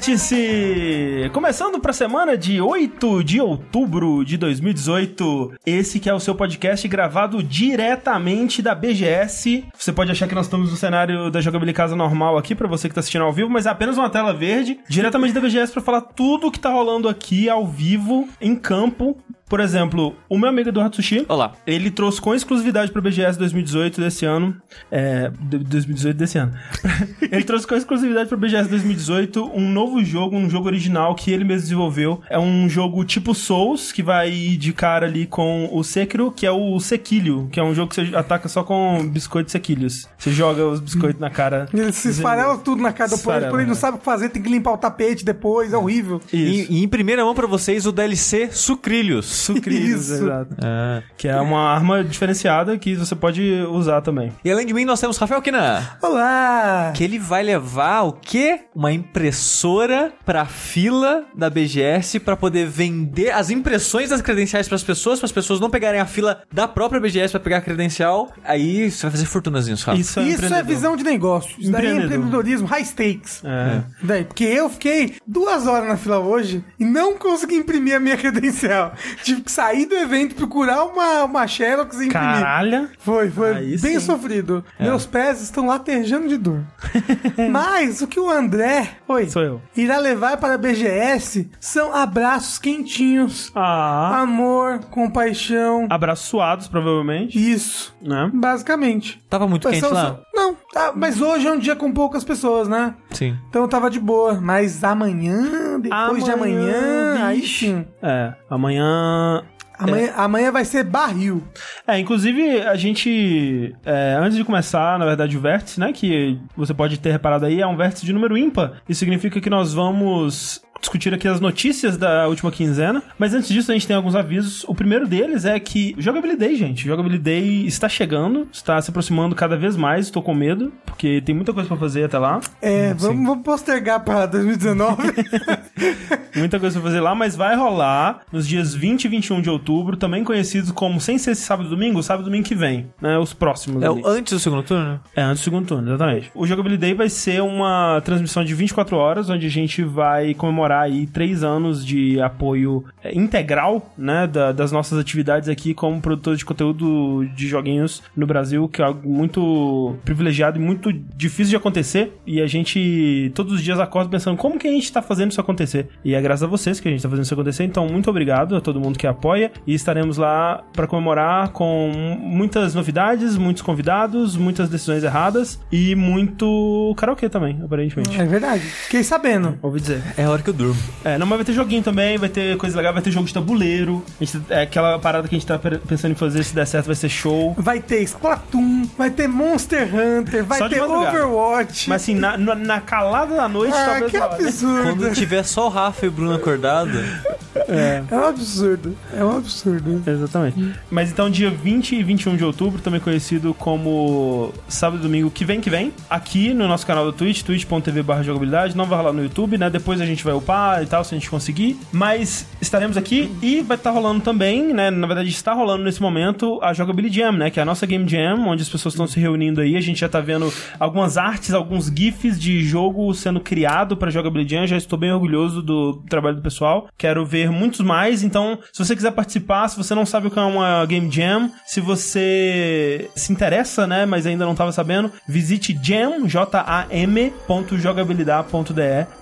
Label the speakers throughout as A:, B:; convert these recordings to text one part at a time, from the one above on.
A: Vértice! Começando para a semana de 8 de outubro de 2018. Esse que é o seu podcast gravado diretamente da BGS. Você pode achar que nós estamos no cenário da jogabilidade casa normal aqui para você que tá assistindo ao vivo, mas é apenas uma tela verde, diretamente da BGS para falar tudo que tá rolando aqui ao vivo em campo por exemplo, o meu amigo Eduardo Sushi.
B: Olá.
A: Ele trouxe com exclusividade para BGS 2018 desse ano. É. 2018 desse ano. ele trouxe com exclusividade para BGS 2018 um novo jogo, um jogo original que ele mesmo desenvolveu. É um jogo tipo Souls, que vai de cara ali com o Sekiro, que é o Sequilho, que é um jogo que você ataca só com biscoitos sequilhos. Você joga os biscoitos na cara.
C: Ele se esfarela tudo na cara do povo, ele não sabe o que fazer, tem que limpar o tapete depois, é horrível.
B: E, e em primeira mão para vocês o DLC Sucrilhos
A: sucrilhos, exato. É. Que é uma arma diferenciada que você pode usar também.
B: E além de mim, nós temos Rafael Kina.
C: Olá!
B: Que ele vai levar o quê? Uma impressora pra fila da BGS para poder vender as impressões das credenciais para as pessoas, para as pessoas não pegarem a fila da própria BGS para pegar a credencial. Aí você vai fazer fortunazinho, Rafa.
C: Isso é, Isso é visão de negócio. Isso daí é empreendedorismo, high stakes. É. Daí, porque eu fiquei duas horas na fila hoje e não consegui imprimir a minha credencial tive que sair do evento, procurar uma, uma Xerox e imprimir.
A: Caralho.
C: Foi, foi Aí bem sim. sofrido. É. Meus pés estão latejando de dor. Mas o que o André
A: Oi, Sou eu.
C: irá levar para a BGS são abraços quentinhos.
A: Ah.
C: Amor, compaixão.
A: Abraços suados, provavelmente.
C: Isso.
A: Né?
C: Basicamente.
B: Tava muito mas quente são, lá?
C: Não, tá, mas hoje é um dia com poucas pessoas, né?
B: Sim.
C: Então tava de boa. Mas amanhã, depois amanhã, de amanhã, aí sim.
A: É, amanhã
C: Amanhã, é. amanhã vai ser barril.
A: É, inclusive, a gente. É, antes de começar, na verdade, o vértice, né? Que você pode ter reparado aí, é um vértice de número ímpar. Isso significa que nós vamos discutir aqui as notícias da última quinzena. Mas antes disso, a gente tem alguns avisos. O primeiro deles é que Jogabilidade, gente. Jogabilidade está chegando, está se aproximando cada vez mais. Estou com medo, porque tem muita coisa para fazer até lá.
C: É, vamos, vamos, postergar para 2019.
A: muita coisa para fazer lá, mas vai rolar nos dias 20 e 21 de outubro, também conhecidos como, sem ser esse sábado e domingo, sábado e domingo que vem, né? Os próximos.
B: É ali. antes do segundo turno?
A: É, antes do segundo turno, exatamente. O Jogabilidade vai ser uma transmissão de 24 horas, onde a gente vai comemorar comemorar aí três anos de apoio é, integral, né, da, das nossas atividades aqui como produtores de conteúdo de joguinhos no Brasil, que é algo muito privilegiado e muito difícil de acontecer. E a gente todos os dias acorda pensando como que a gente tá fazendo isso acontecer. E é graças a vocês que a gente tá fazendo isso acontecer. Então, muito obrigado a todo mundo que apoia e estaremos lá para comemorar com muitas novidades, muitos convidados, muitas decisões erradas e muito karaokê também, aparentemente.
C: É verdade. Fiquei sabendo.
A: Ouvi dizer.
B: É a hora que eu durmo.
A: É, não, mas vai ter joguinho também, vai ter coisa legal, vai ter jogo de tabuleiro. Gente, é aquela parada que a gente tá pensando em fazer, se der certo, vai ser show.
C: Vai ter Splatoon, vai ter Monster Hunter, vai ter Overwatch.
A: Mas assim, na, na calada da noite,
C: ah,
A: talvez.
C: Que absurdo.
B: Quando tiver só o Rafa e o Bruno acordado.
C: É. é um absurdo. É um absurdo.
A: Exatamente. Mas então, dia 20 e 21 de outubro, também conhecido como sábado e domingo que vem que vem, aqui no nosso canal do Twitch, twitch.tv jogabilidade, não vai rolar no YouTube, né? Depois a gente vai upar e tal, se a gente conseguir. Mas estaremos aqui e vai estar tá rolando também, né? Na verdade, está rolando nesse momento a Jogability Jam, né? Que é a nossa Game Jam, onde as pessoas estão se reunindo aí. A gente já tá vendo algumas artes, alguns GIFs de jogo sendo criado para Jogability Jam. Já estou bem orgulhoso do trabalho do pessoal. Quero ver muitos mais. Então, se você quiser participar, se você não sabe o que é uma Game Jam, se você se interessa, né? Mas ainda não estava sabendo, visite jam, J-A-M,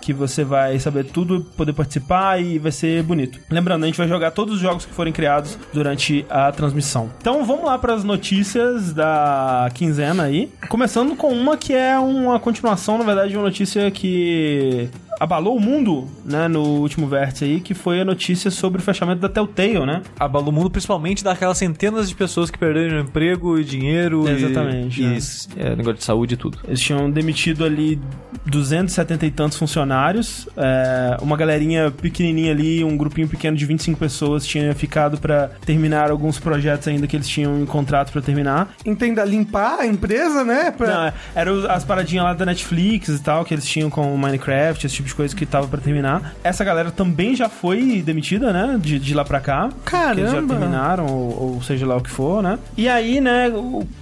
A: que você vai saber tudo, poder participar e vai ser bonito. Lembrando, a gente vai jogar todos os jogos que forem criados durante a transmissão. Então vamos lá para as notícias da quinzena aí. Começando com uma que é uma continuação, na verdade, de uma notícia que abalou o mundo, né, no último vértice aí, que foi a notícia sobre o fechamento da Telltale, né?
B: Abalou o mundo principalmente daquelas centenas de pessoas que perderam emprego e dinheiro
A: Exatamente,
B: e, né? e é, negócio de saúde e tudo.
A: Eles tinham demitido ali 270 e tantos funcionários, é, uma galerinha pequenininha ali, um grupinho pequeno de 25 pessoas tinha ficado para terminar alguns projetos ainda que eles tinham em contrato para terminar.
C: Entenda, limpar a empresa, né?
A: Pra... Não, eram as paradinhas lá da Netflix e tal, que eles tinham com Minecraft, esse tipo de coisa que tava pra terminar. Essa galera também já foi demitida, né? De, de lá pra cá.
C: Caramba!
A: Eles já terminaram, ou, ou, seja lá o que for, né? E aí, né,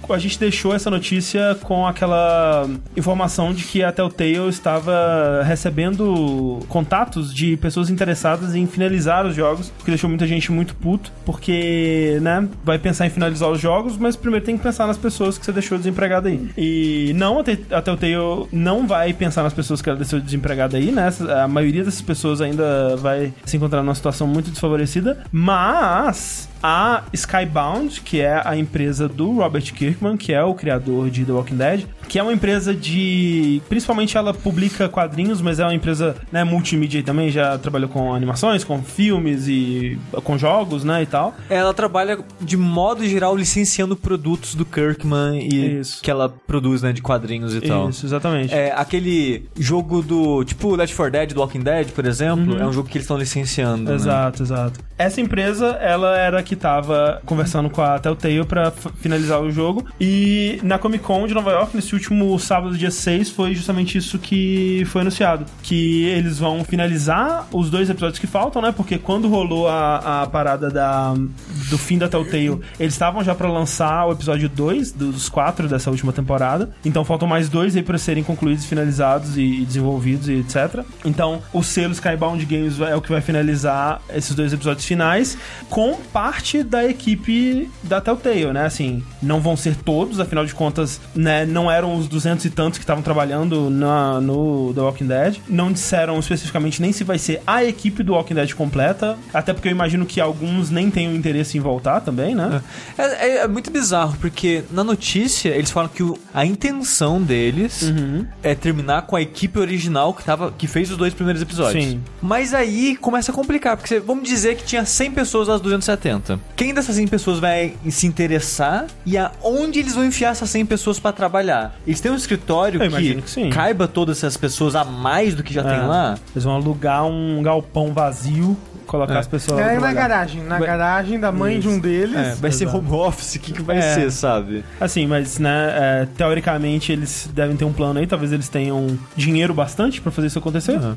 A: a gente deixou essa notícia com aquela informação de que a Telltale estava recebendo contatos de pessoas interessadas em finalizar os jogos, que deixou muita gente muito puto, porque, né, vai pensar em finalizar os jogos, mas primeiro tem que pensar nas pessoas que você deixou desempregada aí. E não, a Telltale não vai pensar nas pessoas que ela deixou desempregada aí, né? A maioria dessas pessoas ainda vai se encontrar numa situação muito desfavorecida, mas a Skybound, que é a empresa do Robert Kirkman, que é o criador de The Walking Dead, que é uma empresa de. Principalmente ela publica quadrinhos, mas é uma empresa né, multimídia também, já trabalhou com animações, com filmes e com jogos, né? E tal.
B: Ela trabalha de modo geral licenciando produtos do Kirkman e Isso. que ela produz, né, de quadrinhos e tal.
A: Isso, exatamente.
B: É, aquele jogo do. Tipo Left 4 Dead, do Walking Dead, por exemplo, uhum. é um jogo que eles estão licenciando.
A: Né? Exato, né? exato. Essa empresa, ela era que tava conversando com a Telltale para finalizar o jogo. E na Comic Con de Nova York, nesse último sábado, dia 6, foi justamente isso que foi anunciado. Que eles vão finalizar os dois episódios que faltam, né? Porque quando rolou a, a parada da, do fim da Telltale, eles estavam já para lançar o episódio 2 dos quatro dessa última temporada. Então faltam mais dois aí pra serem concluídos, finalizados e, e desenvolvidos e etc. Então o selo Skybound Games é o que vai finalizar esses dois episódios finais com parte parte da equipe da Telltale, né? Assim, não vão ser todos, afinal de contas, né? Não eram os duzentos e tantos que estavam trabalhando na, no The Walking Dead. Não disseram especificamente nem se vai ser a equipe do Walking Dead completa, até porque eu imagino que alguns nem tenham interesse em voltar também, né?
B: É, é, é muito bizarro, porque na notícia eles falam que o, a intenção deles uhum. é terminar com a equipe original que, tava, que fez os dois primeiros episódios. Sim. Mas aí começa a complicar, porque vamos dizer que tinha 100 pessoas das 270. Quem dessas 100 pessoas vai se interessar e aonde eles vão enfiar essas 100 pessoas para trabalhar? Eles têm um escritório que, que caiba todas essas pessoas a mais do que já é. tem lá?
A: Eles vão alugar um galpão vazio colocar é. as pessoas.
C: É na garagem, na vai... garagem da mãe Isso. de um deles. É,
B: vai Exato. ser home office, o que, que vai é. ser, sabe?
A: Assim, mas, né, é, teoricamente eles devem ter um plano aí, talvez eles tenham dinheiro bastante para fazer isso acontecer. Uhum.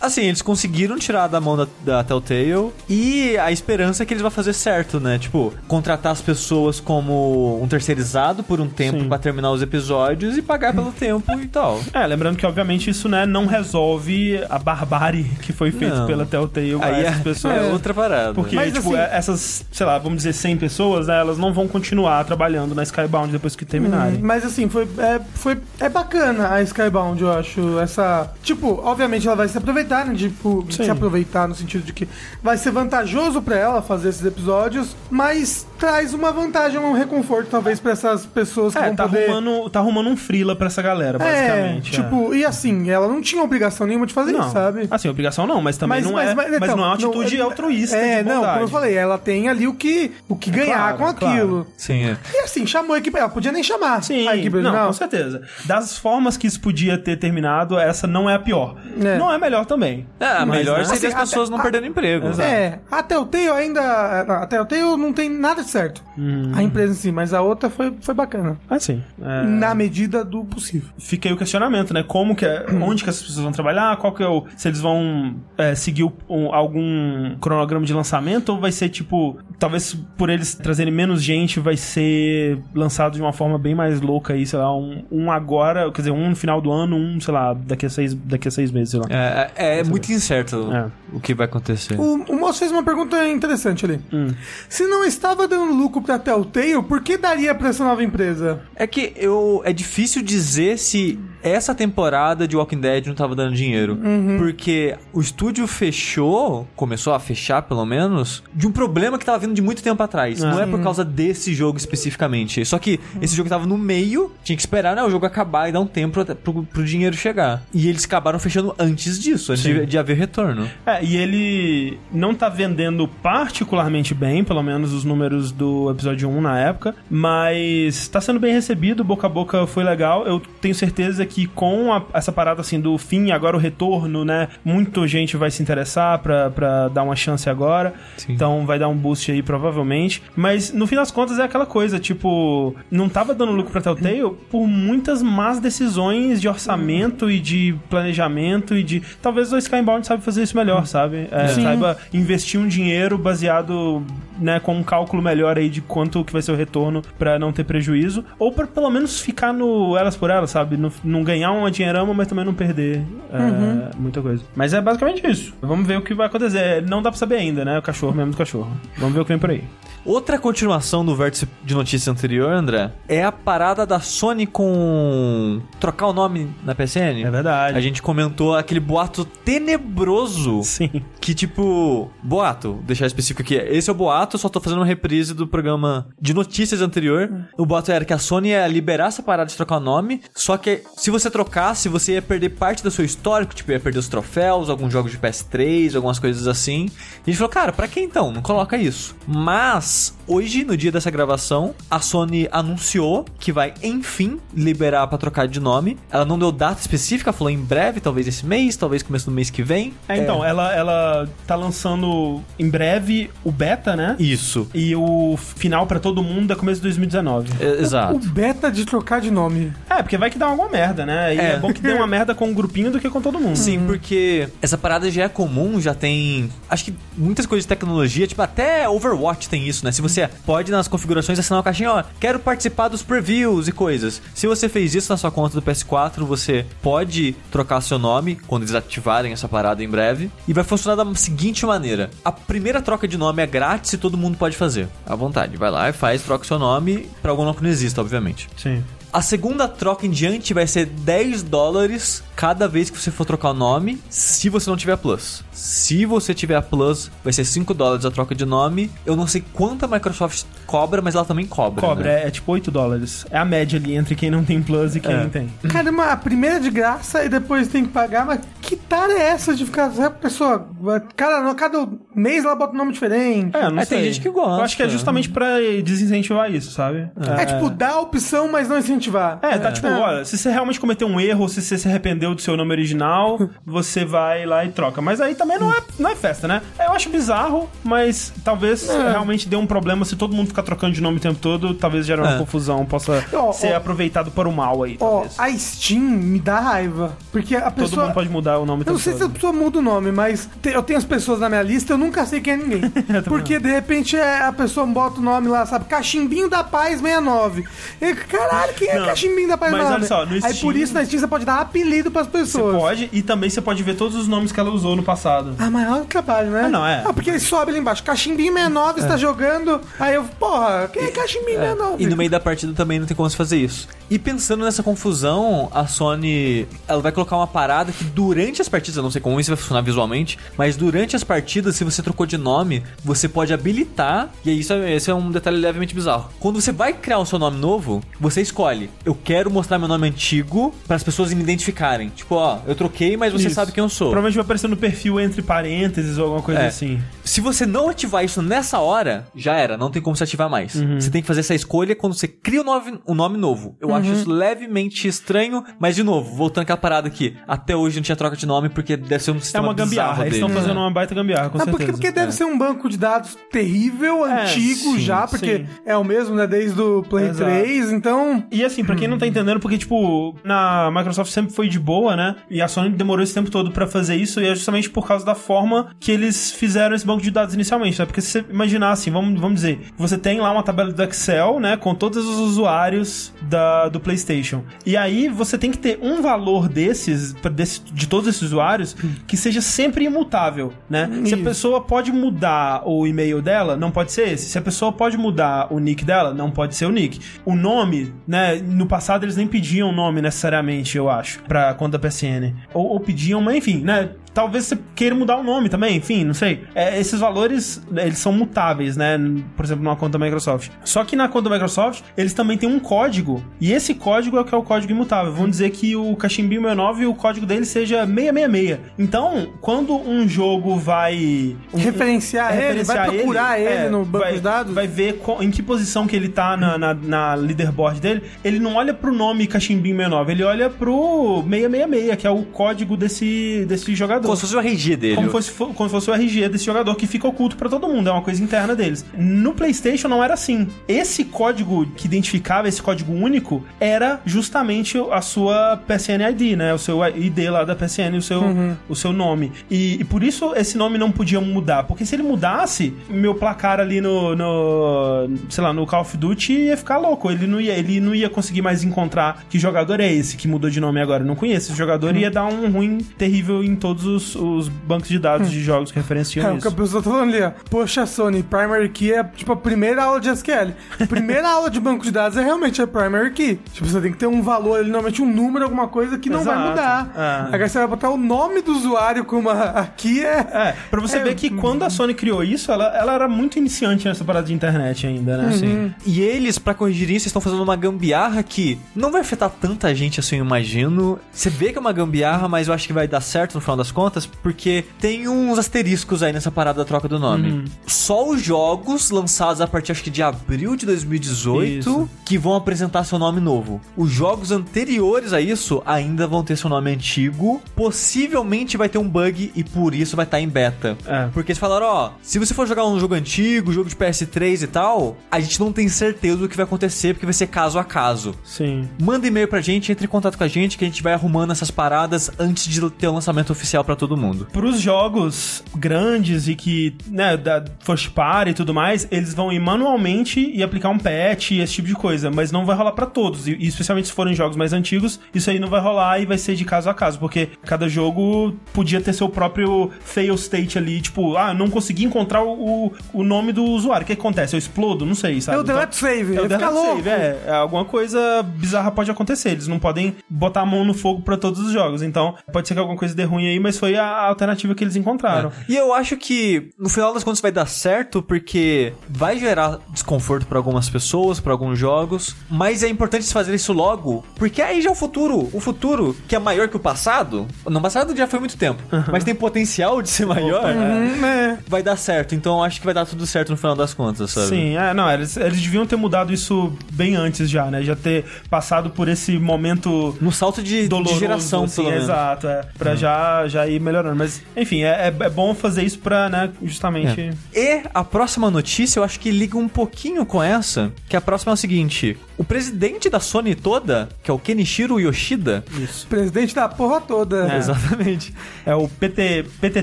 B: Assim, eles conseguiram tirar da mão da, da Telltale e a esperança é que eles vão fazer certo, né? Tipo, contratar as pessoas como um terceirizado por um tempo para terminar os episódios e pagar pelo tempo e tal.
A: É, lembrando que obviamente isso, né, não resolve a barbárie que foi feita pela Telltale.
B: Aí é pessoas. É outra parada.
A: Porque, Mas, tipo, assim, é, essas, sei lá, vamos dizer 100 pessoas, né, elas não vão continuar trabalhando na Skybound depois que terminarem. Hum,
C: mas assim, foi, é, foi, é bacana a Skybound, eu acho. Essa. Tipo, obviamente ela vai se aproveitar, né? Tipo, Sim. se aproveitar no sentido de que vai ser vantajoso para ela fazer esses episódios, mas traz uma vantagem, um reconforto, talvez, para essas pessoas que é, vão
A: tá
C: poder...
A: Arrumando, tá arrumando um frila pra essa galera, é, basicamente.
C: É, tipo, e assim, ela não tinha obrigação nenhuma de fazer
A: não.
C: isso, sabe?
A: Assim, obrigação não, mas também mas, não, mas, é, mas, mas, então, não é uma atitude não, altruísta
C: É, não, como eu falei, ela tem ali o que, o que ganhar claro, com aquilo. Claro.
B: Sim, é.
C: E assim, chamou a equipe, ela podia nem chamar
A: Sim, a equipe original. Não, com certeza. Das formas que isso podia ter terminado, essa não é a pior. É. Não é melhor também.
B: É, a melhor né? seria assim, as pessoas até, não perderem emprego.
C: Exato. É, a Telltale ainda... A Telltale não tem nada de certo. Hum. A empresa em si, mas a outra foi, foi bacana.
A: Ah, sim.
C: É... Na medida do possível.
A: Fica aí o questionamento, né? Como que é, onde que essas pessoas vão trabalhar, qual que é o... Se eles vão é, seguir um, algum cronograma de lançamento ou vai ser tipo... Talvez por eles trazerem menos gente, vai ser lançado de uma forma bem mais louca aí, sei lá, um, um agora, quer dizer, um no final do ano, um, sei lá, daqui a seis, daqui a seis meses, sei lá.
B: É, é, é muito incerto é. o que vai acontecer.
C: O, o moço fez uma pergunta interessante ali. Hum. Se não estava dando lucro pra Telltale, por que daria pra essa nova empresa?
B: É que eu é difícil dizer se essa temporada de Walking Dead não tava dando dinheiro. Uhum. Porque o estúdio fechou, começou a fechar pelo menos, de um problema que tava vindo de muito tempo atrás. Não é por causa desse jogo especificamente. Só que esse jogo tava no meio, tinha que esperar né, o jogo acabar e dar um tempo pro, pro, pro dinheiro chegar. E eles acabaram fechando antes disso, antes de, de, haver retorno.
A: É, e ele não tá vendendo particularmente bem, pelo menos os números do episódio 1 na época, mas tá sendo bem recebido, boca a boca foi legal. Eu tenho certeza que com a, essa parada assim do fim, agora o retorno, né? Muita gente vai se interessar pra, pra dar uma chance agora. Sim. Então vai dar um boost aí, provavelmente. Mas no fim das contas é aquela coisa, tipo, não tava dando lucro pra Telltale por muitas más decisões de orçamento e de planejamento e de. Talvez o Skybound sabe fazer isso melhor, sabe? É, saiba investir um dinheiro baseado, né, com um cálculo melhor aí de quanto que vai ser o retorno para não ter prejuízo. Ou para pelo menos ficar no elas por elas, sabe? No, não ganhar uma dinheirama, mas também não perder é, uhum. muita coisa. Mas é basicamente isso. Vamos ver o que vai acontecer. Não dá pra saber ainda, né? O cachorro mesmo do cachorro. Vamos ver o que vem por aí.
B: Outra continuação do vértice de notícia anterior, André, é a parada da Sony com trocar o nome na PSN.
A: É verdade.
B: A gente comentou aquele boato tenebroso.
A: Sim.
B: Que tipo, boato, deixar específico aqui. Esse é o boato, eu só tô fazendo uma reprise do programa de notícias anterior. O boato era que a Sony ia liberar essa parada de trocar o nome, só que se você trocasse, você ia perder parte do seu histórico, tipo, ia perder os troféus, alguns jogos de PS3, algumas coisas assim. E a gente falou, cara, pra que então? Não coloca isso. Mas hoje, no dia dessa gravação, a Sony anunciou que vai enfim liberar para trocar de nome. Ela não deu data específica, falou em breve, talvez esse mês, talvez começo do mês que vem.
A: É, então, é. Ela, ela tá lançando em breve o beta, né?
B: Isso.
A: E o final para todo mundo é começo de 2019.
B: É, exato.
C: O, o, beta de trocar de nome.
A: É, porque vai que dá alguma merda, né? E é, é bom que dê uma merda com um grupinho do que com todo mundo.
B: Sim, porque essa parada já é comum, já tem. Acho que muitas coisas de tecnologia, tipo, até Overwatch tem isso né? Se você pode nas configurações assinar o caixinha, ó, quero participar dos previews e coisas. Se você fez isso na sua conta do PS4, você pode trocar seu nome quando eles ativarem essa parada em breve. E vai funcionar da seguinte maneira: a primeira troca de nome é grátis e todo mundo pode fazer. À vontade. Vai lá e faz, troca seu nome para algum nome que não exista, obviamente.
A: Sim.
B: A segunda troca em diante vai ser 10 dólares cada vez que você for trocar o nome, se você não tiver Plus. Se você tiver a Plus, vai ser 5 dólares a troca de nome. Eu não sei quanto a Microsoft cobra, mas ela também cobra.
A: Cobra,
B: né?
A: é, é, tipo 8 dólares. É a média ali entre quem não tem Plus e quem é. tem.
C: Caramba, a primeira de graça e depois tem que pagar, mas que tara é essa de ficar. A pessoa. Cada, cada mês ela bota um nome diferente.
A: É, não é, sei. Tem gente que gosta. Eu acho que é justamente pra desincentivar isso, sabe?
C: É, é tipo, dá a opção, mas não incentivar incentivar.
A: É, tá é. tipo, olha, se você realmente cometeu um erro, se você se arrependeu do seu nome original, você vai lá e troca. Mas aí também não é, não é festa, né? Eu acho bizarro, mas talvez é. realmente dê um problema se todo mundo ficar trocando de nome o tempo todo, talvez gere uma é. confusão, possa oh, ser oh, aproveitado para o mal aí,
C: Ó, oh, a Steam me dá raiva, porque a pessoa...
A: Todo mundo pode mudar o nome
C: Eu não sei todo. se a pessoa muda o nome, mas eu tenho as pessoas na minha lista, eu nunca sei quem é ninguém. porque de repente é, a pessoa bota o nome lá, sabe? Cachimbinho da Paz 69. E, caralho, quem é não, cachimbinho da Paz
A: Mas olha só,
C: no Steam... Aí por isso na Steam você pode dar apelido pras pessoas.
A: Você pode, e também você pode ver todos os nomes que ela usou no passado.
C: Ah, mas olha o trabalho, né?
A: Ah, não, é.
C: Ah, porque ele sobe ali embaixo. Cachimbinho 69 é. está jogando. Aí eu, porra, quem é Cachimbinho é. 69?
B: E no meio da partida também não tem como se fazer isso. E pensando nessa confusão, a Sony ela vai colocar uma parada que durante as partidas, eu não sei como isso vai funcionar visualmente, mas durante as partidas, se você trocou de nome, você pode habilitar, e isso esse é um detalhe levemente bizarro. Quando você vai criar o seu nome novo, você escolhe, eu quero mostrar meu nome antigo para as pessoas me identificarem. Tipo, ó, eu troquei, mas você isso. sabe quem eu sou.
A: Provavelmente vai aparecer no perfil entre parênteses ou alguma coisa é. assim.
B: Se você não ativar isso nessa hora, já era, não tem como se ativar mais. Uhum. Você tem que fazer essa escolha quando você cria um nome, um nome novo. Eu uhum. acho isso levemente estranho, mas de novo, voltando aquela parada aqui, até hoje não tinha troca de nome porque deve ser um sistema
A: É uma gambiarra, eles estão fazendo uma baita gambiarra, com
C: não,
A: certeza.
C: Porque, porque deve é. ser um banco de dados terrível, é, antigo sim, já, porque sim. é o mesmo, né, desde o Play Exato. 3, então...
A: E assim, pra quem não tá entendendo, porque, tipo, na Microsoft sempre foi de boa, né, e a Sony demorou esse tempo todo para fazer isso, e é justamente por causa da forma que eles fizeram esse banco de dados inicialmente, né, porque se você imaginar assim, vamos, vamos dizer, você tem lá uma tabela do Excel, né, com todos os usuários da, do PlayStation, e aí você tem que ter um valor desses, desse, de todos esses usuários, que seja sempre imutável, né, isso. se a pessoa pode mudar o e-mail dela, não pode ser esse, se a pessoa pode mudar o nick dela, não pode ser o nick, o nome, né, no passado eles nem pediam nome necessariamente, eu acho, pra conta PSN. Ou, ou pediam, mas enfim, né? Talvez você queira mudar o nome também, enfim, não sei. É, esses valores, eles são mutáveis, né? Por exemplo, numa conta da Microsoft. Só que na conta da Microsoft, eles também têm um código, e esse código é o que é o código imutável. Vamos dizer que o Cachimbinho 69, o código dele seja 666. Então, quando um jogo vai... Um,
C: referenciar, ele, referenciar vai procurar ele, ele
A: é,
C: no banco
A: vai,
C: de dados.
A: Vai ver em que posição que ele tá na, na, na leaderboard dele. Ele não olha pro nome Cachimbinho 69, ele olha pro 666, que é o código desse, desse jogador.
B: Como se fosse o RG dele.
A: Como, fosse, como se fosse o RG desse jogador, que fica oculto para todo mundo, é uma coisa interna deles. No PlayStation não era assim. Esse código que identificava, esse código único, era justamente a sua PSN ID, né? O seu ID lá da PSN, o seu, uhum. o seu nome. E, e, por isso esse nome não podia mudar, porque se ele mudasse, meu placar ali no, no sei lá, no Call of Duty ia ficar louco. Ele não ia, ele não ia conseguir mais encontrar que jogador é esse que mudou de nome agora. Eu não conheço esse jogador, uhum. ia dar um ruim terrível em todos os, os bancos de dados uhum. de jogos que referenciam é, isso.
C: É, o que a pessoa tá falando ali, ó. Poxa, Sony, Primary Key é tipo a primeira aula de SQL. A primeira aula de banco de dados é realmente a Primary Key. Tipo, você tem que ter um valor, normalmente um número, alguma coisa que não Exato. vai mudar. É. Agora você vai botar o nome do usuário como aqui é.
A: É, pra você é, ver que quando a Sony criou isso, ela, ela era muito iniciante nessa parada de internet ainda, né? Uhum.
B: Sim. E eles, para corrigir isso, estão fazendo uma gambiarra que não vai afetar tanta gente assim, eu imagino. Você vê que é uma gambiarra, mas eu acho que vai dar certo no final das contas, porque tem uns asteriscos aí nessa parada da troca do nome. Uhum. Só os jogos lançados a partir, acho que de abril de 2018, isso. que vão apresentar seu nome novo. Os jogos anteriores a isso ainda vão ter seu nome antigo. Possivelmente vai ter um bug e por isso vai estar em beta. É. Porque eles falaram, ó, se você for jogar um jogo antigo, jogo de PS3 e tal, a gente não tem certeza do que vai acontecer, porque vai ser caso a caso.
A: Sim.
B: Manda e-mail pra gente, entre em contato com a gente, que a gente vai arrumando essas paradas antes de ter o lançamento oficial para todo mundo.
A: Pros jogos grandes e que, né, da first party e tudo mais, eles vão ir manualmente e aplicar um patch e esse tipo de coisa, mas não vai rolar para todos. E especialmente se forem jogos mais antigos, isso aí não vai rolar e vai ser de caso a caso, porque cada jogo podia ter seu próprio fail state ali, tipo, ah, não consegui encontrar o, o nome do usuário. O que acontece? Eu explodo? Não sei, sabe?
C: É o delete então, save, é o delete save,
A: é, é. Alguma coisa bizarra pode acontecer. Eles não podem botar a mão no fogo para todos os jogos. Então, pode ser que alguma coisa dê ruim aí, mas foi a alternativa que eles encontraram. É.
B: E eu acho que no final das contas vai dar certo porque vai gerar desconforto para algumas pessoas, para alguns jogos, mas é importante se fazer isso logo, porque aí já é o futuro, o futuro que é maior que o passado. No passado já foi muito tempo, uhum. mas tem potencial de ser maior. Uhum, é. Vai dar certo. Então eu acho que vai dar tudo certo no final das contas, sabe?
A: Sim, é, não, eles, eles deviam ter mudado isso bem antes já, né? Já ter passado por esse momento
B: no salto de, doloroso, de geração,
A: assim, exato, é, para uhum. já já ir melhorando. Mas enfim, é, é, é bom fazer isso para, né, justamente.
B: É. E a próxima notícia eu acho que liga um pouquinho com essa, que a próxima é o seguinte: o presidente da Sony toda, que é o Kenichiro Yoshida,
C: isso. Presidente da porra toda.
A: É. Exatamente. É o PT, PT,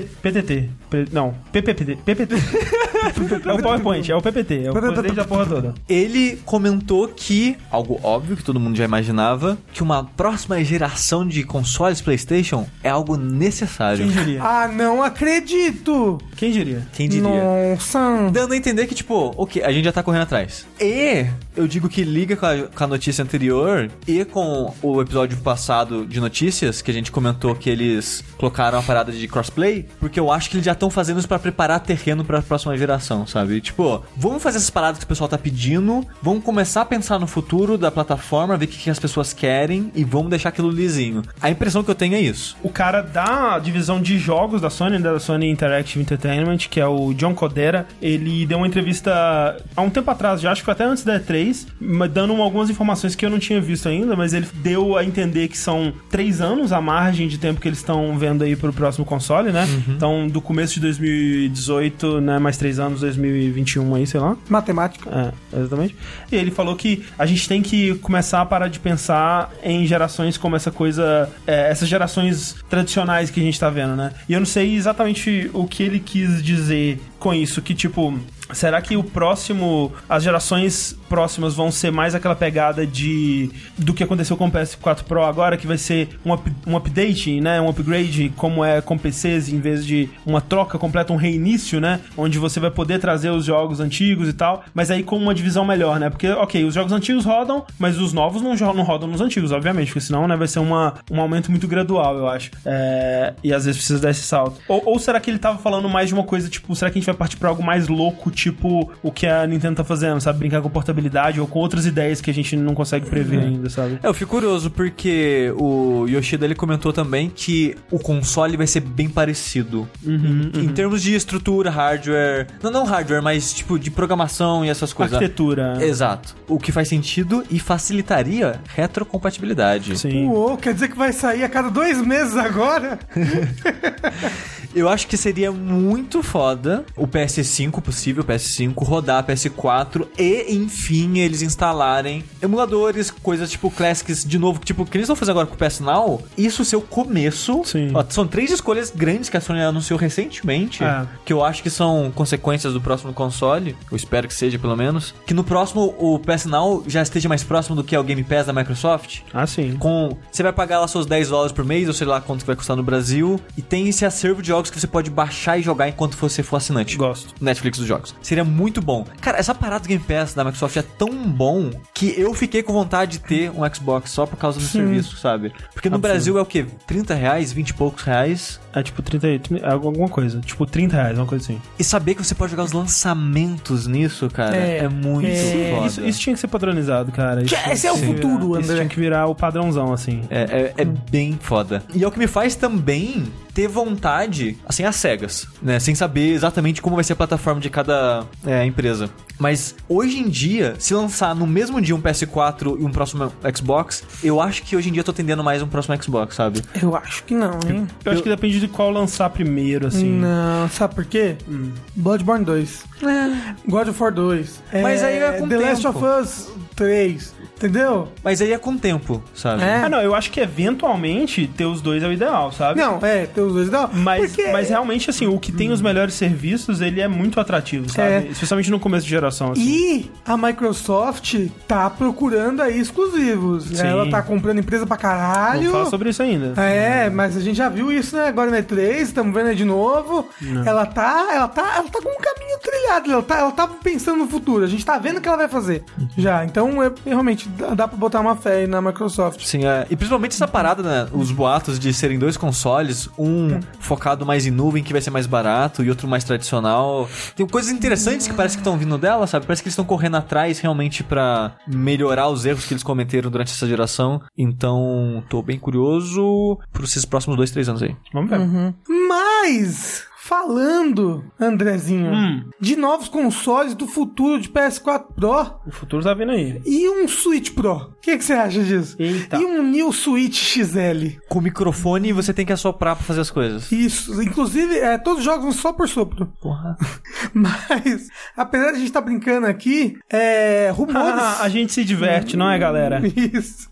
A: PTT. Não, PPT. PPT. é o PowerPoint, é o PPT, é o presidente da porra toda.
B: Ele comentou que, algo óbvio que todo mundo já imaginava, que uma próxima geração de consoles PlayStation é algo necessário.
A: Quem diria?
C: Ah, não acredito!
A: Quem diria?
B: Quem diria?
C: Nossa!
B: Dando a entender que, tipo, ok, a gente já tá correndo atrás. E eu digo que liga com a, com a notícia anterior e com o episódio passado de notícias, que a gente comentou que eles colocaram a parada de crossplay, porque eu acho que eles já estão fazendo isso para preparar terreno para a próxima geração, sabe? Tipo, vamos fazer essas paradas que o pessoal tá pedindo, vamos começar a pensar no futuro da plataforma, ver o que, que as pessoas querem e vamos deixar aquilo lisinho. A impressão que eu tenho é isso.
A: O cara da divisão de jogos da Sony, da Sony Interactive Entertainment, que é o John Codera, ele deu uma entrevista há um tempo atrás, já acho que até antes da E3, dando algumas informações que eu não tinha visto ainda, mas ele deu a entender que são três anos a margem de tempo que eles estão vendo aí pro próximo console, né? Uhum. Então, do começo começo de 2018, né? Mais três anos, 2021 aí, sei lá.
C: Matemática.
A: É, exatamente. E ele falou que a gente tem que começar a parar de pensar em gerações como essa coisa, é, essas gerações tradicionais que a gente tá vendo, né? E eu não sei exatamente o que ele quis dizer com isso, que tipo Será que o próximo, as gerações próximas vão ser mais aquela pegada de do que aconteceu com o PS4 Pro agora, que vai ser um, up, um update, né, um upgrade, como é com PCs, em vez de uma troca completa, um reinício, né, onde você vai poder trazer os jogos antigos e tal, mas aí com uma divisão melhor, né, porque, ok, os jogos antigos rodam, mas os novos não, não rodam nos antigos, obviamente, porque senão, né, vai ser uma, um aumento muito gradual, eu acho. É, e às vezes precisa dar esse salto. Ou, ou será que ele tava falando mais de uma coisa, tipo, será que a gente vai partir pra algo mais louco, tipo o que a Nintendo tá fazendo, sabe? Brincar com portabilidade ou com outras ideias que a gente não consegue prever uhum. ainda, sabe?
B: É, eu fico curioso porque o Yoshida ele comentou também que o console vai ser bem parecido. Uhum, em, uhum. termos de estrutura, hardware. Não, não hardware, mas tipo de programação e essas coisas.
A: Arquitetura.
B: Exato. O que faz sentido e facilitaria retrocompatibilidade.
C: Sim. Uou, quer dizer que vai sair a cada dois meses agora?
B: Eu acho que seria muito foda o PS5 possível, PS5, rodar PS4 e, enfim, eles instalarem emuladores, coisas tipo Classics de novo, tipo, que eles vão fazer agora com o PS Now. Isso ser o começo.
A: Sim.
B: Ó, são três escolhas grandes que a Sony anunciou recentemente, é. que eu acho que são consequências do próximo console. Eu espero que seja, pelo menos. Que no próximo o PS Now já esteja mais próximo do que é o Game Pass da Microsoft.
A: Ah, sim.
B: Com. Você vai pagar lá seus 10 dólares por mês, ou sei lá quanto que vai custar no Brasil. E tem esse acervo de jogos que você pode baixar e jogar enquanto você for assinante.
A: Gosto.
B: Netflix dos jogos. Seria muito bom. Cara, essa parada do Game Pass da Microsoft é tão bom que eu fiquei com vontade de ter um Xbox só por causa do Sim. serviço, sabe? Porque no Absurdo. Brasil é o quê? 30 reais, 20 e poucos reais.
A: É tipo 30, é alguma coisa. Tipo 30 reais, uma coisa assim.
B: E saber que você pode jogar os lançamentos nisso, cara, é, é muito é, foda.
A: Isso, isso, tinha que ser padronizado, cara. Isso,
C: esse é o futuro,
A: André. Isso tinha que virar o padrãozão, assim.
B: É, é, é bem foda. E é o que me faz também ter vontade, assim, às cegas, né? Sem saber exatamente como vai ser a plataforma de cada é, empresa. Mas hoje em dia, se lançar no mesmo dia um PS4 e um próximo Xbox, eu acho que hoje em dia eu tô tendendo mais um próximo Xbox, sabe?
C: Eu acho que não, hein?
A: Eu, eu acho que depende de qual lançar primeiro, assim.
C: Não, sabe por quê? Hum. Bloodborne 2. É. God of War 2.
B: Mas é, aí é com
C: The
B: tempo.
C: Last of Us 3. Entendeu?
B: Mas aí é com o tempo, sabe?
A: É. Ah, não, eu acho que eventualmente ter os dois é o ideal, sabe?
C: Não, é, ter os dois é o ideal.
A: Mas, porque... mas realmente, assim, o que tem os melhores serviços, ele é muito atrativo, sabe? É. Especialmente no começo de geração, assim.
C: E a Microsoft tá procurando aí exclusivos. Sim. Ela tá comprando empresa pra caralho. Vamos
A: falar sobre isso ainda.
C: É, mas a gente já viu isso, né? Agora na E3, estamos vendo aí de novo. Não. Ela tá, ela tá, ela tá com um Ela tá, ela tá pensando no futuro. A gente tá vendo o que ela vai fazer. Já, então, é, realmente, dá pra botar uma fé aí na Microsoft.
B: Sim, é. E principalmente essa parada, né? Os boatos de serem dois consoles, um hum. focado mais em nuvem, que vai ser mais barato, e outro mais tradicional. Tem coisas interessantes que parece que estão vindo dela, sabe? Parece que eles estão correndo atrás realmente para melhorar os erros que eles cometeram durante essa geração. Então, tô bem curioso por esses próximos dois, três anos aí.
A: Vamos ver.
C: Uhum. Mas falando, Andrezinho, hum. de novos consoles do futuro de PS4 Pro.
A: O futuro tá vindo aí.
C: E um Switch Pro. O que, que, você acha disso?
A: Eita.
C: E um New Switch XL.
B: Com microfone você tem que assoprar pra fazer as coisas.
C: Isso. Inclusive, é, todos os jogos só por sopro.
B: Porra.
C: Mas, apesar de a gente estar tá brincando aqui, é, rumores...
A: a gente se diverte, não é, galera?
C: Isso.